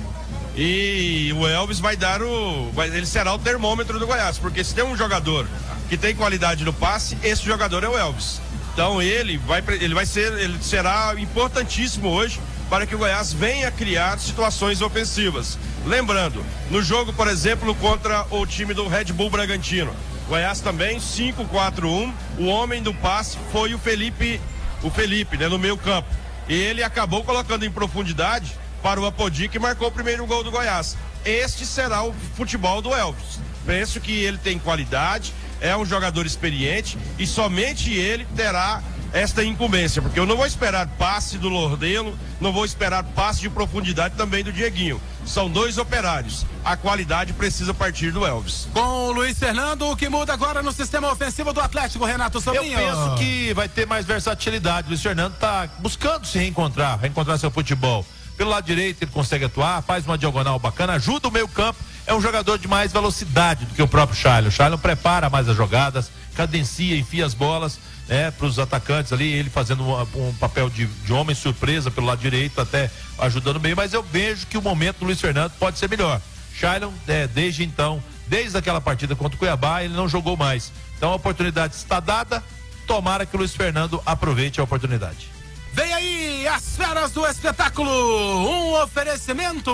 e o Elvis vai dar o. Vai, ele será o termômetro do Goiás, porque se tem um jogador que tem qualidade no passe, esse jogador é o Elvis. Então ele vai, ele vai ser, ele será importantíssimo hoje para que o Goiás venha criar situações ofensivas. Lembrando, no jogo, por exemplo, contra o time do Red Bull Bragantino, Goiás também 5-4-1. O homem do passe foi o Felipe, o Felipe, né, no meio campo. E ele acabou colocando em profundidade para o Apodi que marcou o primeiro gol do Goiás. Este será o futebol do Elvis. Penso que ele tem qualidade, é um jogador experiente e somente ele terá esta incumbência, porque eu não vou esperar passe do Lordelo, não vou esperar passe de profundidade também do Dieguinho. São dois operários. A qualidade precisa partir do Elvis. Com o Luiz Fernando, o que muda agora no sistema ofensivo do Atlético, Renato Eu Sobrinho? penso que vai ter mais versatilidade. O Luiz Fernando tá buscando se reencontrar, reencontrar seu futebol. Pelo lado direito ele consegue atuar, faz uma diagonal bacana, ajuda o meio campo. É um jogador de mais velocidade do que o próprio Shailon. O Shailon prepara mais as jogadas, cadencia, enfia as bolas né, para os atacantes ali, ele fazendo um, um papel de, de homem surpresa pelo lado direito, até ajudando bem, mas eu vejo que o momento do Luiz Fernando pode ser melhor. Shailon, é, desde então, desde aquela partida contra o Cuiabá, ele não jogou mais. Então a oportunidade está dada, tomara que o Luiz Fernando aproveite a oportunidade. Vem aí as feras do espetáculo, um oferecimento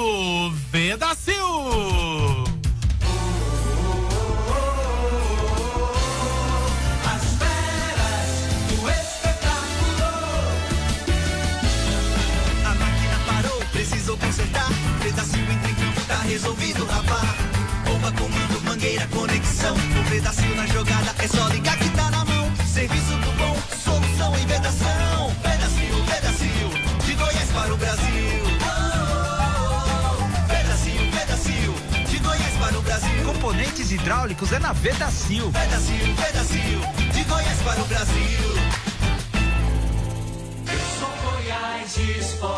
Vedacil. Consertar. Pedacinho entra em campo, tá resolvido, rapá. Bomba, comando, mangueira, conexão. O pedacinho na jogada é só ligar que tá na mão. Serviço do bom, solução em vedação. Pedacinho, pedacinho, de Goiás para o Brasil. Oh. Pedacinho, pedacinho, de Goiás para o Brasil. Componentes hidráulicos é na Vedacil. Pedacinho, pedacinho, de Goiás para o Brasil.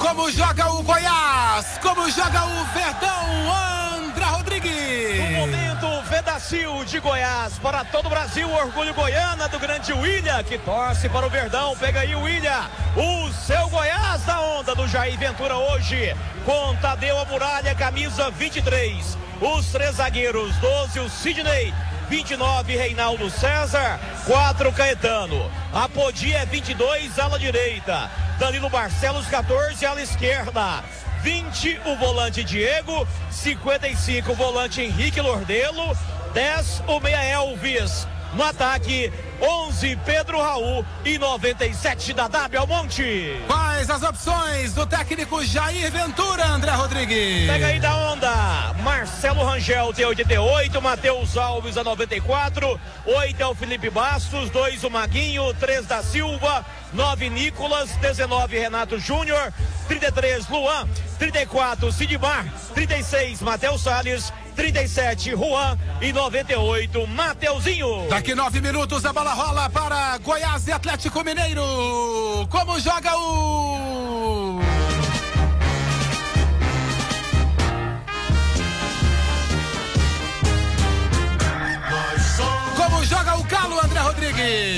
Como joga o Goiás? Como joga o Verdão? André Rodrigues. Um momento Vedacil de Goiás para todo o Brasil, orgulho goiana do grande William, que torce para o Verdão. Pega aí, William, o seu Goiás da onda do Jair Ventura hoje, com Tadeu Amuralha, camisa 23. Os três zagueiros, 12, o Sidney. 29, Reinaldo César. 4, Caetano. Apodi é 22, ala direita. Danilo Barcelos, 14, ala esquerda. 20, o volante Diego. 55, o volante Henrique Lordelo. 10, o meia Elvis. No ataque, 11, Pedro Raul. E 97 da W Almonte. Quais as opções do técnico Jair Ventura, André Rodrigues? Pega aí da onda. Marcelo Rangel tem 88, Matheus Alves a 94, 8 é o Felipe Bastos, 2 o Maguinho, 3 da Silva, 9 Nicolas, 19 Renato Júnior, 33 Luan, 34 Sidmar, 36 Matheus Salles, 37 Juan e 98 Mateuzinho. Daqui nove minutos a bola rola para Goiás e Atlético Mineiro. Como joga o. Como joga o Galo, André Rodrigues?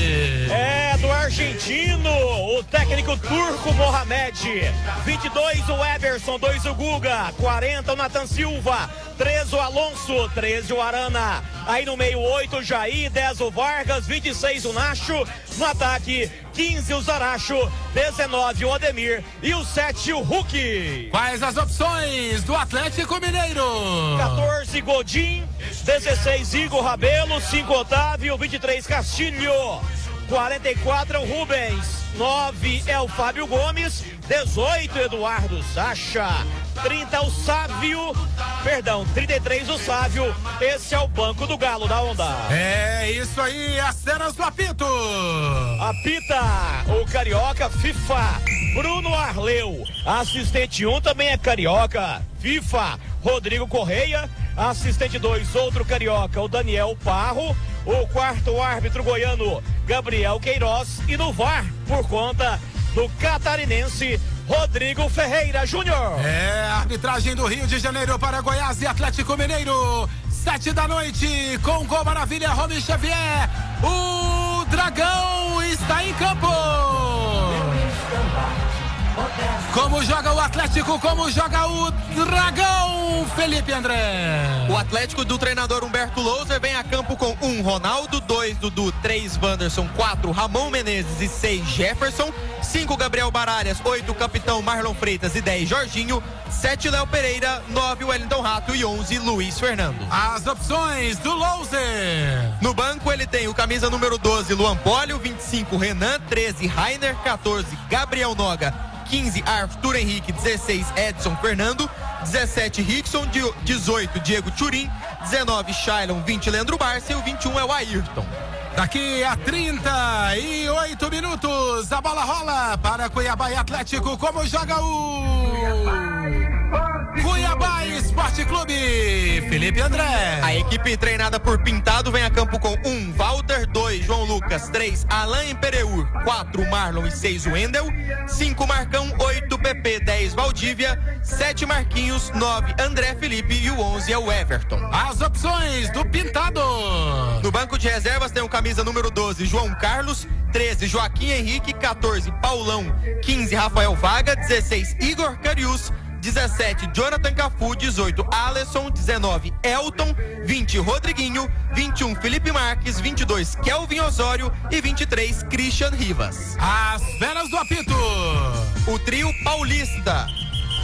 O técnico turco Mohamed. 22 o Everson, 2 o Guga, 40 o Nathan Silva, 13 o Alonso, 13 o Arana. Aí no meio 8 o Jair, 10 o Vargas, 26 o Nacho. No ataque 15 o Zaracho, 19 o Ademir. E o 7 o Hulk. Quais as opções do Atlético Mineiro? 14 Godin, 16 Igor Rabelo, 5 Otávio, 23 Castilho, 44 é o Rubens, 9 é o Fábio Gomes, 18 Eduardo Sacha, 30 o Sávio, perdão, 33 o Sávio. Esse é o banco do Galo da Onda. É isso aí, as cenas do apito. Apita o Carioca FIFA, Bruno Arleu. Assistente 1 um também é Carioca, FIFA, Rodrigo Correia. Assistente 2, outro Carioca, o Daniel Parro. O quarto árbitro goiano, Gabriel Queiroz. E no VAR, por conta do catarinense Rodrigo Ferreira Júnior. É, arbitragem do Rio de Janeiro para Goiás e Atlético Mineiro. Sete da noite, com Gol Maravilha, Rony Xavier. O Dragão está em campo. Como joga o Atlético, como joga o Dragão, Felipe André. O Atlético do treinador Humberto Louser vem a campo com um Ronaldo, dois Dudu, três Wanderson, quatro Ramon Menezes e seis Jefferson, cinco Gabriel Baralhas, oito Capitão Marlon Freitas e dez Jorginho, sete Léo Pereira, nove Wellington Rato e onze Luiz Fernando. As opções do Louser. No banco ele tem o camisa número 12 Luan Polio, 25 Renan, 13 Rainer, 14 Gabriel Noga, 15 Arthur Henrique, 16 Edson Fernando, 17 Rickson, 18 Diego Turim, 19 Shailon, 20 Leandro Barça e o 21 é o Ayrton. Daqui a 38 minutos, a bola rola para Cuiabá e Atlético. Como joga o Cuiabá Esporte Clube? Felipe André. A equipe treinada por Pintado vem a campo com 1 um, Walter, 2 João Lucas, 3 Alain Pereur, 4 Marlon e 6 Wendel, 5 Marcão, 8 PP, 10 Valdívia, 7 Marquinhos, 9 André Felipe e o 11 é o Everton. As opções do Pintado. No banco de reservas tem o camisa número 12 João Carlos, 13 Joaquim Henrique, 14 Paulão, 15 Rafael Vaga, 16 Igor Carius, 17 Jonathan Cafu, 18 Alisson, 19 Elton, 20 Rodriguinho, 21 Felipe Marques, 22 Kelvin Osório e 23 Christian Rivas. As feras do apito. O trio paulista.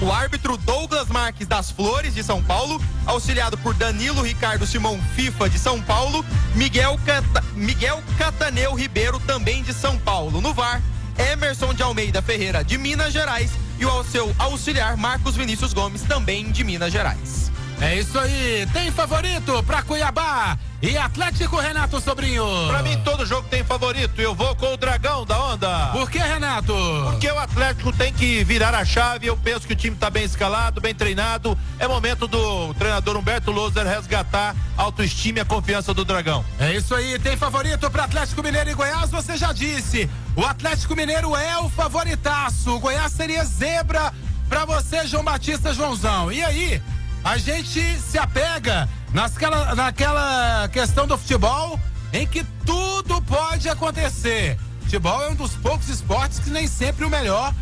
O árbitro Douglas Marques das Flores, de São Paulo, auxiliado por Danilo Ricardo Simão FIFA, de São Paulo, Miguel, Cata... Miguel Cataneu Ribeiro, também de São Paulo. No VAR, Emerson de Almeida Ferreira, de Minas Gerais, e o seu auxiliar Marcos Vinícius Gomes, também de Minas Gerais. É isso aí, tem favorito para Cuiabá e Atlético Renato Sobrinho. Pra mim todo jogo tem favorito, eu vou com o Dragão da Onda. Por que, Renato? Porque o Atlético tem que virar a chave, eu penso que o time tá bem escalado, bem treinado. É momento do treinador Humberto Loser resgatar a autoestima e a confiança do Dragão. É isso aí, tem favorito para Atlético Mineiro e Goiás, você já disse. O Atlético Mineiro é o favoritaço. O Goiás seria zebra para você, João Batista Joãozão. E aí, a gente se apega nasquela, naquela questão do futebol em que tudo pode acontecer. Futebol é um dos poucos esportes que nem sempre o melhor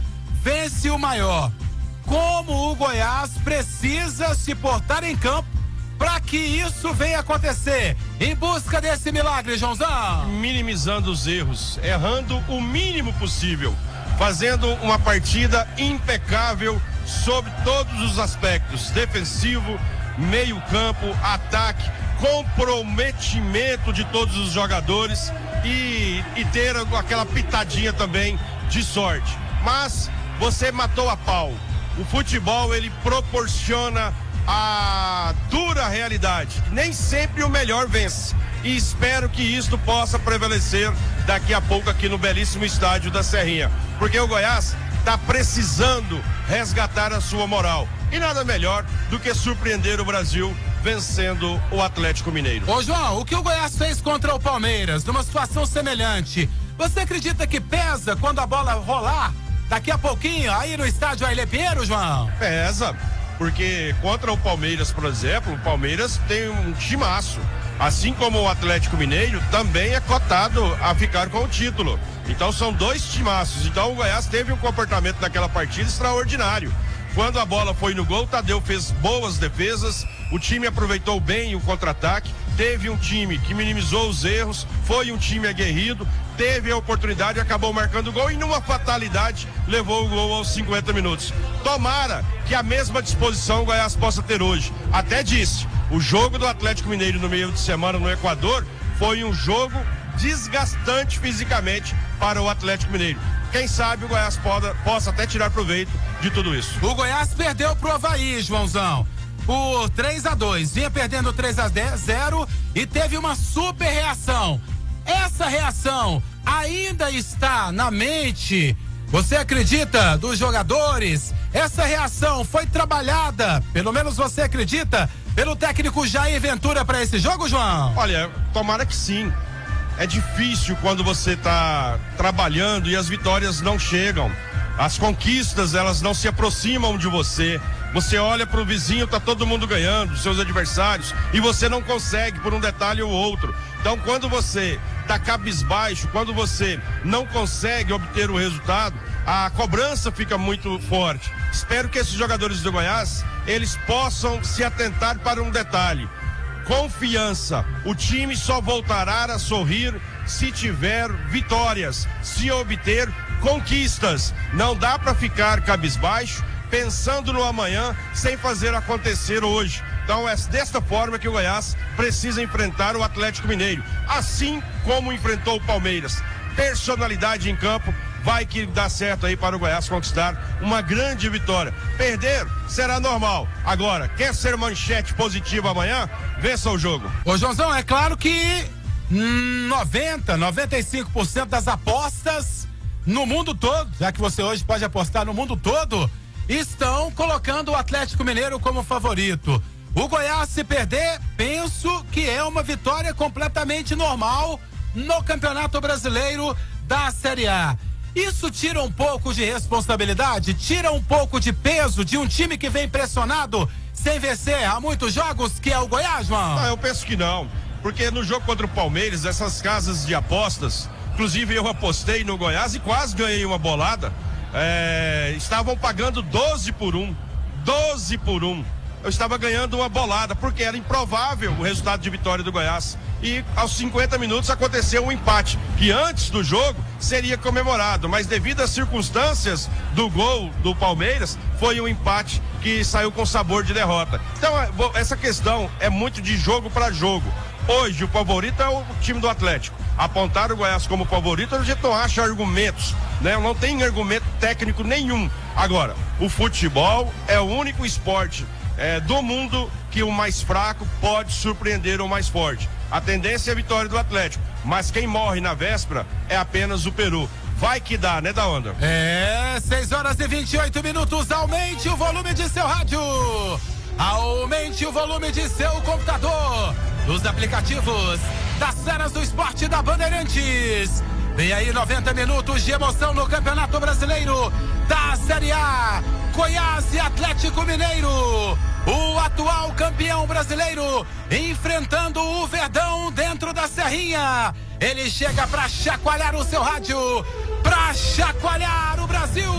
vence o maior. Como o Goiás precisa se portar em campo para que isso venha acontecer. Em busca desse milagre, Joãozão. Minimizando os erros, errando o mínimo possível, fazendo uma partida impecável sobre todos os aspectos: defensivo, meio-campo, ataque, comprometimento de todos os jogadores e, e ter aquela pitadinha também de sorte. Mas você matou a pau. O futebol ele proporciona a dura realidade. Nem sempre o melhor vence. E espero que isto possa prevalecer daqui a pouco aqui no belíssimo estádio da Serrinha. Porque o Goiás está precisando resgatar a sua moral. E nada melhor do que surpreender o Brasil vencendo o Atlético Mineiro. Ô João, o que o Goiás fez contra o Palmeiras, numa situação semelhante, você acredita que pesa quando a bola rolar daqui a pouquinho aí no estádio Ailê Pinheiro, João? Pesa, porque contra o Palmeiras, por exemplo, o Palmeiras tem um timaço. Assim como o Atlético Mineiro também é cotado a ficar com o título. Então são dois timaços. Então o Goiás teve um comportamento naquela partida extraordinário. Quando a bola foi no gol, Tadeu fez boas defesas, o time aproveitou bem o contra-ataque, teve um time que minimizou os erros, foi um time aguerrido, teve a oportunidade, acabou marcando o gol e numa fatalidade levou o gol aos 50 minutos. Tomara que a mesma disposição o Goiás possa ter hoje. Até disse, o jogo do Atlético Mineiro no meio de semana no Equador foi um jogo desgastante fisicamente para o Atlético Mineiro. Quem sabe o Goiás poda, possa até tirar proveito de tudo isso. O Goiás perdeu pro Havaí, Joãozão. Por 3 a 2 Vinha perdendo 3 a 0 e teve uma super reação. Essa reação ainda está na mente. Você acredita dos jogadores? Essa reação foi trabalhada, pelo menos você acredita, pelo técnico Jair Ventura para esse jogo, João? Olha, tomara que sim. É difícil quando você está trabalhando e as vitórias não chegam. As conquistas, elas não se aproximam de você. Você olha para o vizinho, tá todo mundo ganhando, seus adversários, e você não consegue por um detalhe ou outro. Então, quando você tá cabisbaixo, quando você não consegue obter o resultado, a cobrança fica muito forte. Espero que esses jogadores do Goiás, eles possam se atentar para um detalhe. Confiança. O time só voltará a sorrir se tiver vitórias, se obter conquistas. Não dá para ficar cabisbaixo, pensando no amanhã, sem fazer acontecer hoje. Então é desta forma que o Goiás precisa enfrentar o Atlético Mineiro, assim como enfrentou o Palmeiras. Personalidade em campo, vai que dá certo aí para o Goiás conquistar uma grande vitória. Perder será normal. Agora, quer ser manchete positiva amanhã? Vença o jogo. Ô, Joãozão, é claro que hum, 90, 95% das apostas no mundo todo, já que você hoje pode apostar no mundo todo, estão colocando o Atlético Mineiro como favorito. O Goiás, se perder, penso que é uma vitória completamente normal no Campeonato Brasileiro da Série A. Isso tira um pouco de responsabilidade, tira um pouco de peso de um time que vem pressionado sem vencer há muitos jogos, que é o Goiás, João? Ah, eu penso que não. Porque no jogo contra o Palmeiras, essas casas de apostas, inclusive eu apostei no Goiás e quase ganhei uma bolada, é, estavam pagando 12 por 1. 12 por 1. Eu estava ganhando uma bolada, porque era improvável o resultado de vitória do Goiás. E aos 50 minutos aconteceu um empate, que antes do jogo seria comemorado, mas devido às circunstâncias do gol do Palmeiras, foi um empate que saiu com sabor de derrota. Então, é, essa questão é muito de jogo para jogo. Hoje, o favorito é o time do Atlético. Apontar o Goiás como favorito, a gente não acha argumentos, né? Não tem argumento técnico nenhum. Agora, o futebol é o único esporte é, do mundo que o mais fraco pode surpreender o mais forte. A tendência é a vitória do Atlético, mas quem morre na véspera é apenas o Peru. Vai que dá, né, da onda? É, 6 horas e 28 minutos. Aumente o volume de seu rádio. Aumente o volume de seu computador. Dos aplicativos das Ceras do Esporte da Bandeirantes. Vem aí 90 minutos de emoção no Campeonato Brasileiro da Série A. Goiás e Atlético Mineiro. O atual campeão brasileiro enfrentando o Verdão dentro da Serrinha. Ele chega para chacoalhar o seu rádio, para chacoalhar o Brasil,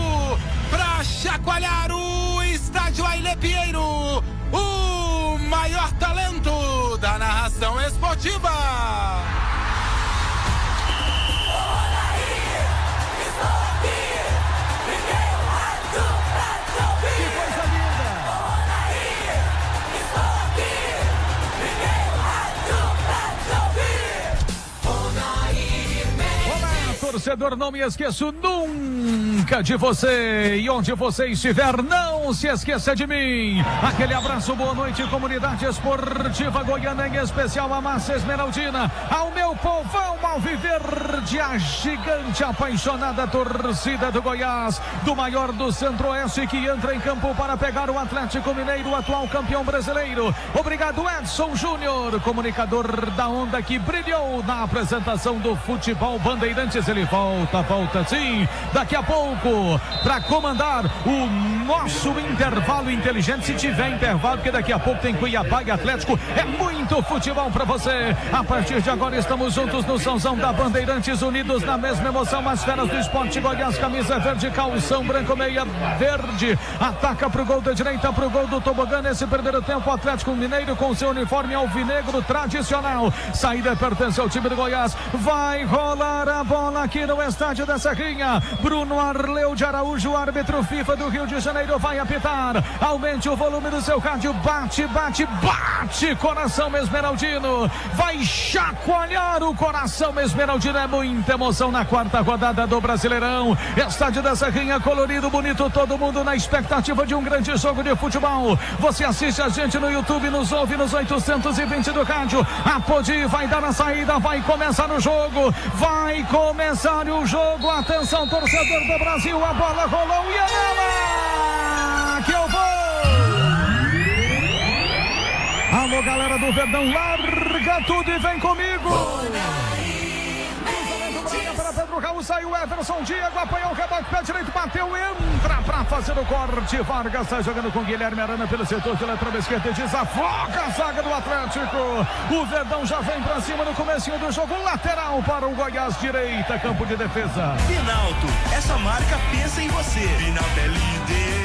para chacoalhar o estádio Aile Pinheiro, o maior talento da narração esportiva. Torcedor, não me esqueço nunca de você. E onde você estiver, não se esqueça de mim. Aquele abraço, boa noite, comunidade esportiva goiana, em especial a massa esmeraldina. Ao meu povão alviverde, a gigante apaixonada torcida do Goiás, do maior do centro-oeste, que entra em campo para pegar o Atlético Mineiro, atual campeão brasileiro. Obrigado, Edson Júnior, comunicador da onda que brilhou na apresentação do futebol Bandeirantes. Ele volta, volta sim, daqui a pouco, para comandar o nosso intervalo inteligente. Se tiver intervalo, porque daqui a pouco tem Cuiabá e Atlético. É muito futebol para você. A partir de agora, estamos juntos no Sãozão da Bandeirantes, unidos na mesma emoção. As feras do esporte Goiás, camisa verde, calção branco, meia verde. Ataca pro gol da direita, pro gol do Tobogã. Nesse primeiro tempo, o Atlético Mineiro com seu uniforme alvinegro tradicional. Saída pertence ao time do Goiás. Vai rolar a bola aqui no estádio da Serrinha. Bruno Arleu de Araújo, árbitro FIFA do Rio de Janeiro, vai apitar. Aumente o volume do seu rádio. Bate, bate, bate. Coração Esmeraldino. Vai chacoalhar o coração Esmeraldino. É muita emoção na quarta rodada do Brasileirão. Estádio da Serrinha, colorido, bonito. Todo mundo na expectativa de um grande jogo de futebol. Você assiste a gente no YouTube, nos ouve nos 820 do rádio. A Podi vai dar a saída, vai começar o jogo. Vai começar o jogo. Atenção, torcedor do Brasil. A bola rolou e é ela que eu vou. Alô, galera do Verdão, larga tudo e vem comigo. Para Pedro Raul, saiu Everson, Diego apanhou o rebote, pé direito, bateu, entra pra fazer o corte. Vargas está jogando com Guilherme Arana pelo setor de lateral esquerda e desafoga a zaga do Atlético. O Verdão já vem pra cima no comecinho do jogo, lateral para o Goiás, direita, campo de defesa. Finalto, essa marca pensa em você. Finalto é líder.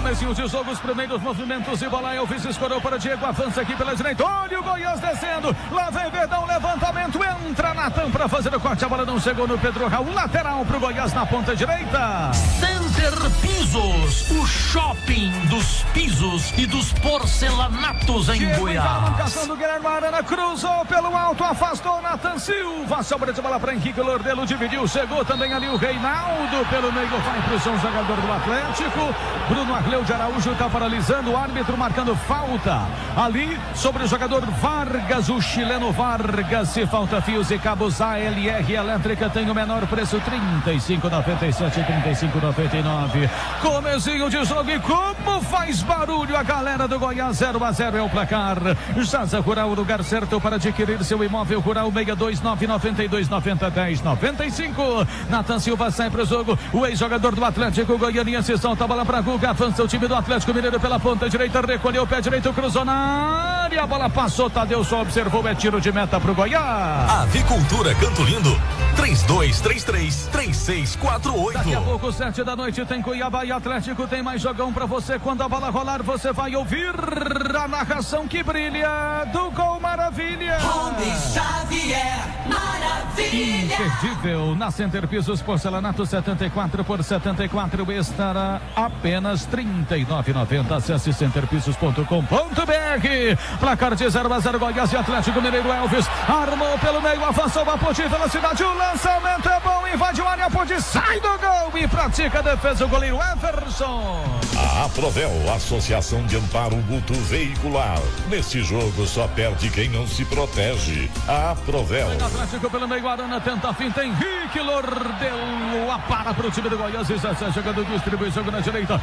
Comecinho de jogo, os primeiros movimentos e bola. Elvis escorou para Diego, avança aqui pela direita. Olha o Goiás descendo. Lá vem Verdão, levantamento. Entra Natan para fazer o corte. A bola não chegou no Pedro Raul. Lateral para o Goiás na ponta direita. Center Pisos, o shopping dos pisos e dos porcelanatos em Diego Goiás. Marcação do Guilherme Arana cruzou pelo alto, afastou Natan Silva. Sobra de bola para Henrique Lordelo, dividiu, chegou também ali o Reinaldo pelo meio, vai para o chão, jogador do Atlético. Bruno Arleu de Araújo está paralisando, o árbitro marcando falta ali sobre o jogador Vargas, o chileno Vargas. Se falta fios e cabos, a LR elétrica tem o menor preço, 35,97, 35,99. Comecinho de jogo e como faz barulho a galera do Goiás, 0 a 0 é o placar. Jaza Rural, lugar certo para adquirir seu imóvel rural 62992 90 10 95. Natan Silva sai para o jogo. O ex-jogador do Atlético Goianiense solta a bola para Guga. O time do Atlético Mineiro pela ponta direita. Recolheu o pé direito, cruzou na área. A bola passou. Tadeu só observou. É tiro de meta para o Goiás. Avicultura Canto Lindo, 3233-3648. Daqui a pouco, sete da noite, tem Cuiabá e Atlético. Tem mais jogão pra você. Quando a bola rolar, você vai ouvir a narração que brilha do Gol Maravilha. Rony Xavier, maravilha. Imperdível na Center Pisos Porcelanato 74 por 74 estará apenas 39,90. Acesse centerpisos.com.br. Placar de 0 a 0 Goiás e Atlético Mineiro Elvis armou pelo meio, avançou a ponte velocidade. O lançamento é bom, invade o área, a ponte sai do gol e pratica a defesa o goleiro Everson. A Aprovel, Associação de Amparo Mútuo Veicular. Nesse jogo só perde quem não se protege. A Aprovel. Atlético pelo meio, Arana tenta a finta, Henrique Lordelo apara para o time do Goiás, e está jogando, distribui jogo na direita,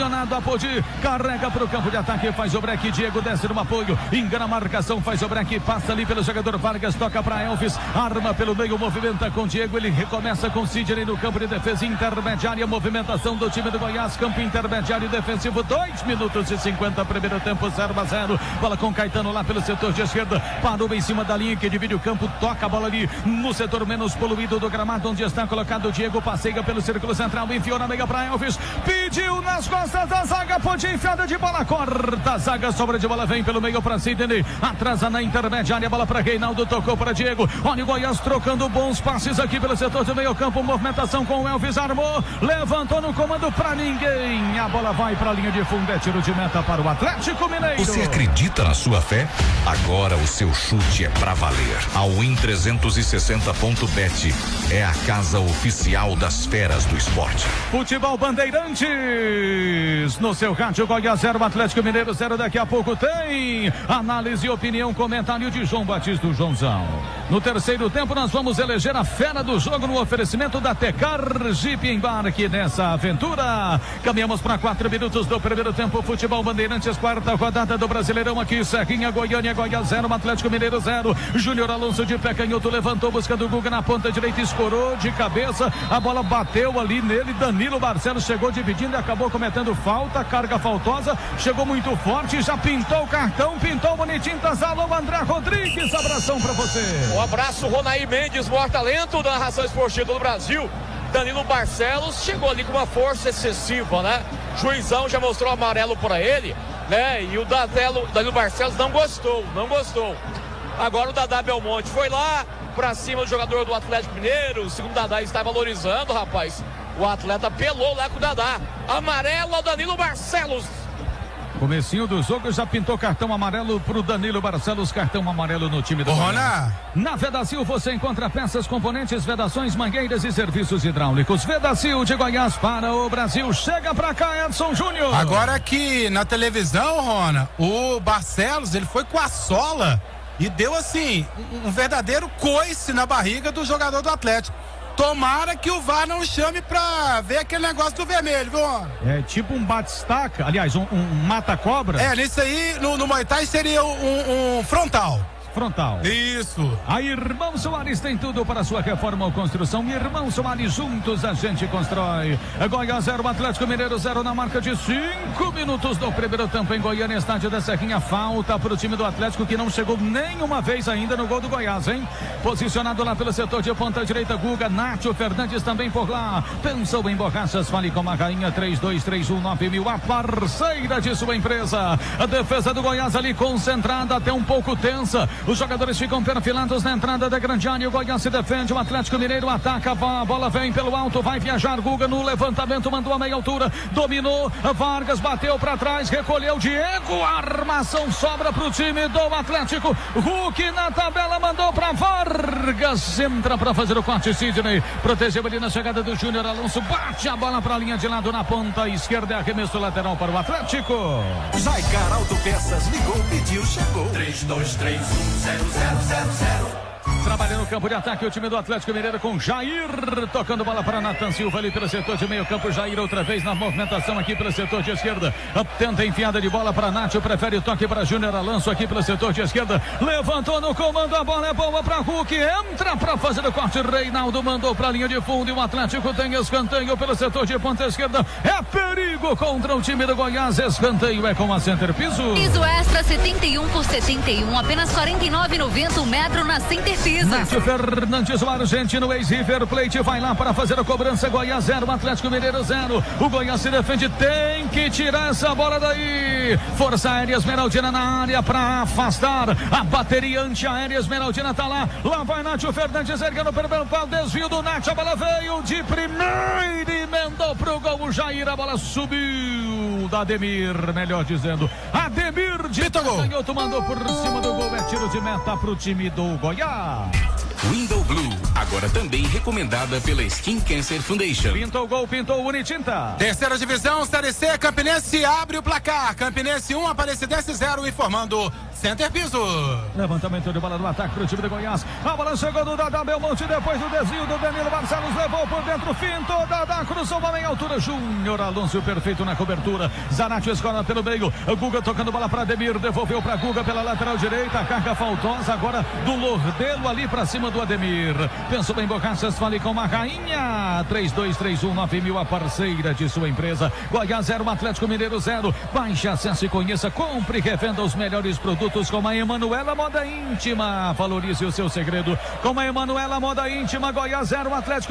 acionado a Podi, carrega para o campo de ataque, faz o break, Diego desce no apoio, engana a marcação, faz o break, passa ali pelo jogador Vargas, toca para Elvis, arma pelo meio, movimenta com Diego, ele recomeça com Sidney no campo de defesa intermediária, movimentação do time do Goiás, campo intermediário defensivo, 2 minutos e 50, primeiro tempo, 0 a 0, bola com Caetano lá pelo setor de esquerda, parou em cima da linha que divide o campo, toca a bola ali no setor menos poluído do gramado, onde está colocado o Diego, passeia pelo círculo central, enfiou na meia para Elvis, pediu nas costas da zaga, pode enfiada de bola, corta a zaga, sobra de bola, vem pelo meio para Sidney, atrasa na intermediária, bola para Reinaldo, tocou para Diego, olha o Goiás trocando bons passes aqui pelo setor de meio campo, movimentação com o Elvis, armou, levantou no comando para ninguém, a bola vai para a linha de fundo, é tiro de meta para o Atlético Mineiro. Você acredita na sua fé? Agora o seu chute é pra valer. A Win 360.bet é a casa oficial das feras do esporte. Futebol Bandeirantes. No seu rádio, Goiás 0, Atlético Mineiro 0. Daqui a pouco tem análise, opinião, comentário de João Batista do Joãozão. No terceiro tempo, nós vamos eleger a fera do jogo no oferecimento da Tecar Jeep Embarque nessa aventura. Caminhamos para quatro minutos do primeiro tempo. Futebol Bandeirantes, quarta rodada do Brasileirão aqui. Serrinha, Goiânia, Goiás 0, Atlético Mineiro 0. Júnior Alonso de pé canhoto levantou, buscando o Guga na ponta direita, escorou de cabeça. A bola bateu ali nele. Danilo Barcelos chegou dividindo e acabou cometendo falta. Carga faltosa, chegou muito forte, já pintou o cartão, pintou bonitinho. Alô, André Rodrigues, abração pra você. Um abraço, Ronaí Mendes, maior talento da narração esportiva do Brasil. Danilo Barcelos chegou ali com uma força excessiva, né? Juizão já mostrou amarelo para ele, né? E o Danilo, Danilo Barcelos não gostou, não gostou. Agora o Dadá Belmonte foi lá pra cima do jogador do Atlético Mineiro. O segundo Dadá está valorizando, rapaz. O atleta pelou lá com o Dadá. Amarelo ao Danilo Barcelos. Comecinho do jogo já pintou cartão amarelo pro Danilo Barcelos, cartão amarelo no time do. Rona. Na Vedacil você encontra peças, componentes, vedações, mangueiras e serviços hidráulicos. Vedacil de Goiás para o Brasil. Chega pra cá, Edson Júnior. Agora aqui na televisão, Rona, o Barcelos, ele foi com a sola e deu assim, um verdadeiro coice na barriga do jogador do Atlético. Tomara que o VAR não chame pra ver aquele negócio do vermelho, viu? É tipo um bate-estaca, aliás, um, um mata-cobra. É, nisso aí, no, no Muay Thai seria um, um frontal. Frontal. Isso. A Irmão Soares tem tudo para sua reforma ou construção. Irmão Soares, juntos a gente constrói. Goiás 0, Atlético Mineiro 0 na marca de 5 minutos do primeiro tempo em Goiânia, estádio da Serrinha. Falta para o time do Atlético que não chegou nenhuma vez ainda no gol do Goiás, hein? Posicionado lá pelo setor de ponta direita, Guga, Nátio Fernandes também por lá. Pensou em borrachas, fale com a rainha 3231 mil, a parceira de sua empresa. A defesa do Goiás ali concentrada, até um pouco tensa. Os jogadores ficam perfilados na entrada da grande área. O Goiás se defende, o Atlético Mineiro ataca, a bola vem pelo alto, vai viajar. Guga no levantamento, mandou a meia altura, dominou. Vargas bateu para trás, recolheu Diego. Armação sobra para o time do Atlético. Hulk na tabela mandou para Vargas. Entra para fazer o corte, Sidney. Protegeu ali na chegada do Júnior Alonso. Bate a bola para a linha de lado na ponta esquerda. É arremesso lateral para o Atlético. Zaicar Autopeças ligou, pediu, chegou. 32310000. Trabalha no campo de ataque o time do Atlético Mineiro com Jair, tocando bola para Natan Silva ali pelo setor de meio campo. Jair outra vez na movimentação aqui pelo setor de esquerda. Tenta enfiada de bola para Nacho, prefere o toque para Júnior Alonso aqui pelo setor de esquerda. Levantou no comando, a bola é boa para Hulk, entra para fazer o corte. Reinaldo mandou para a linha de fundo e o Atlético tem escanteio pelo setor de ponta esquerda. É perigo contra o time do Goiás. Escanteio é com a center piso. Piso extra 71 por 71, apenas 49,90 o metro na center piso. Nátio Fernandes, o argentino ex-River Plate, vai lá para fazer a cobrança. Goiás 0, Atlético Mineiro 0. O Goiás se defende, tem que tirar essa bola daí. Força Aérea Esmeraldina na área para afastar. A bateria antiaérea Esmeraldina tá lá. Lá vai Nátio Fernandes erguendo pelo pau. Desvio do Nath. A bola veio de primeira e emendou pro gol. O Jair, a bola subiu da Ademir, melhor dizendo. Ademir de canhoto mandou por cima do gol. É tiro de meta pro time do Goiás. Window Blue, agora também recomendada pela Skin Cancer Foundation. Pintou o gol, pintou o Unitinta. Terceira divisão, Série C, Campinense abre o placar. Campinense 1, Aparecidense 0, informando Center Piso. Levantamento de bola do ataque para o time de Goiás. A bola chegou do Dada Belmonte depois do desvio do Danilo Barcelos. Levou por dentro, fintou. Dada cruzou uma meia altura. Júnior Alonso perfeito na cobertura. Zanatti escola pelo meio. O Guga tocando bola para Ademir. Devolveu para Guga pela lateral direita. A carga faltosa agora do Lordelo ali para cima do Ademir. Pensou bem Bocachas, fale com uma rainha. 3231 mil a parceira de sua empresa. Goiás 0, Atlético Mineiro 0. Baixe, acesse, conheça, compre e revenda os melhores produtos com a Emanuela Moda Íntima. Valorize o seu segredo com a Emanuela Moda Íntima. Goiás 0, Atlético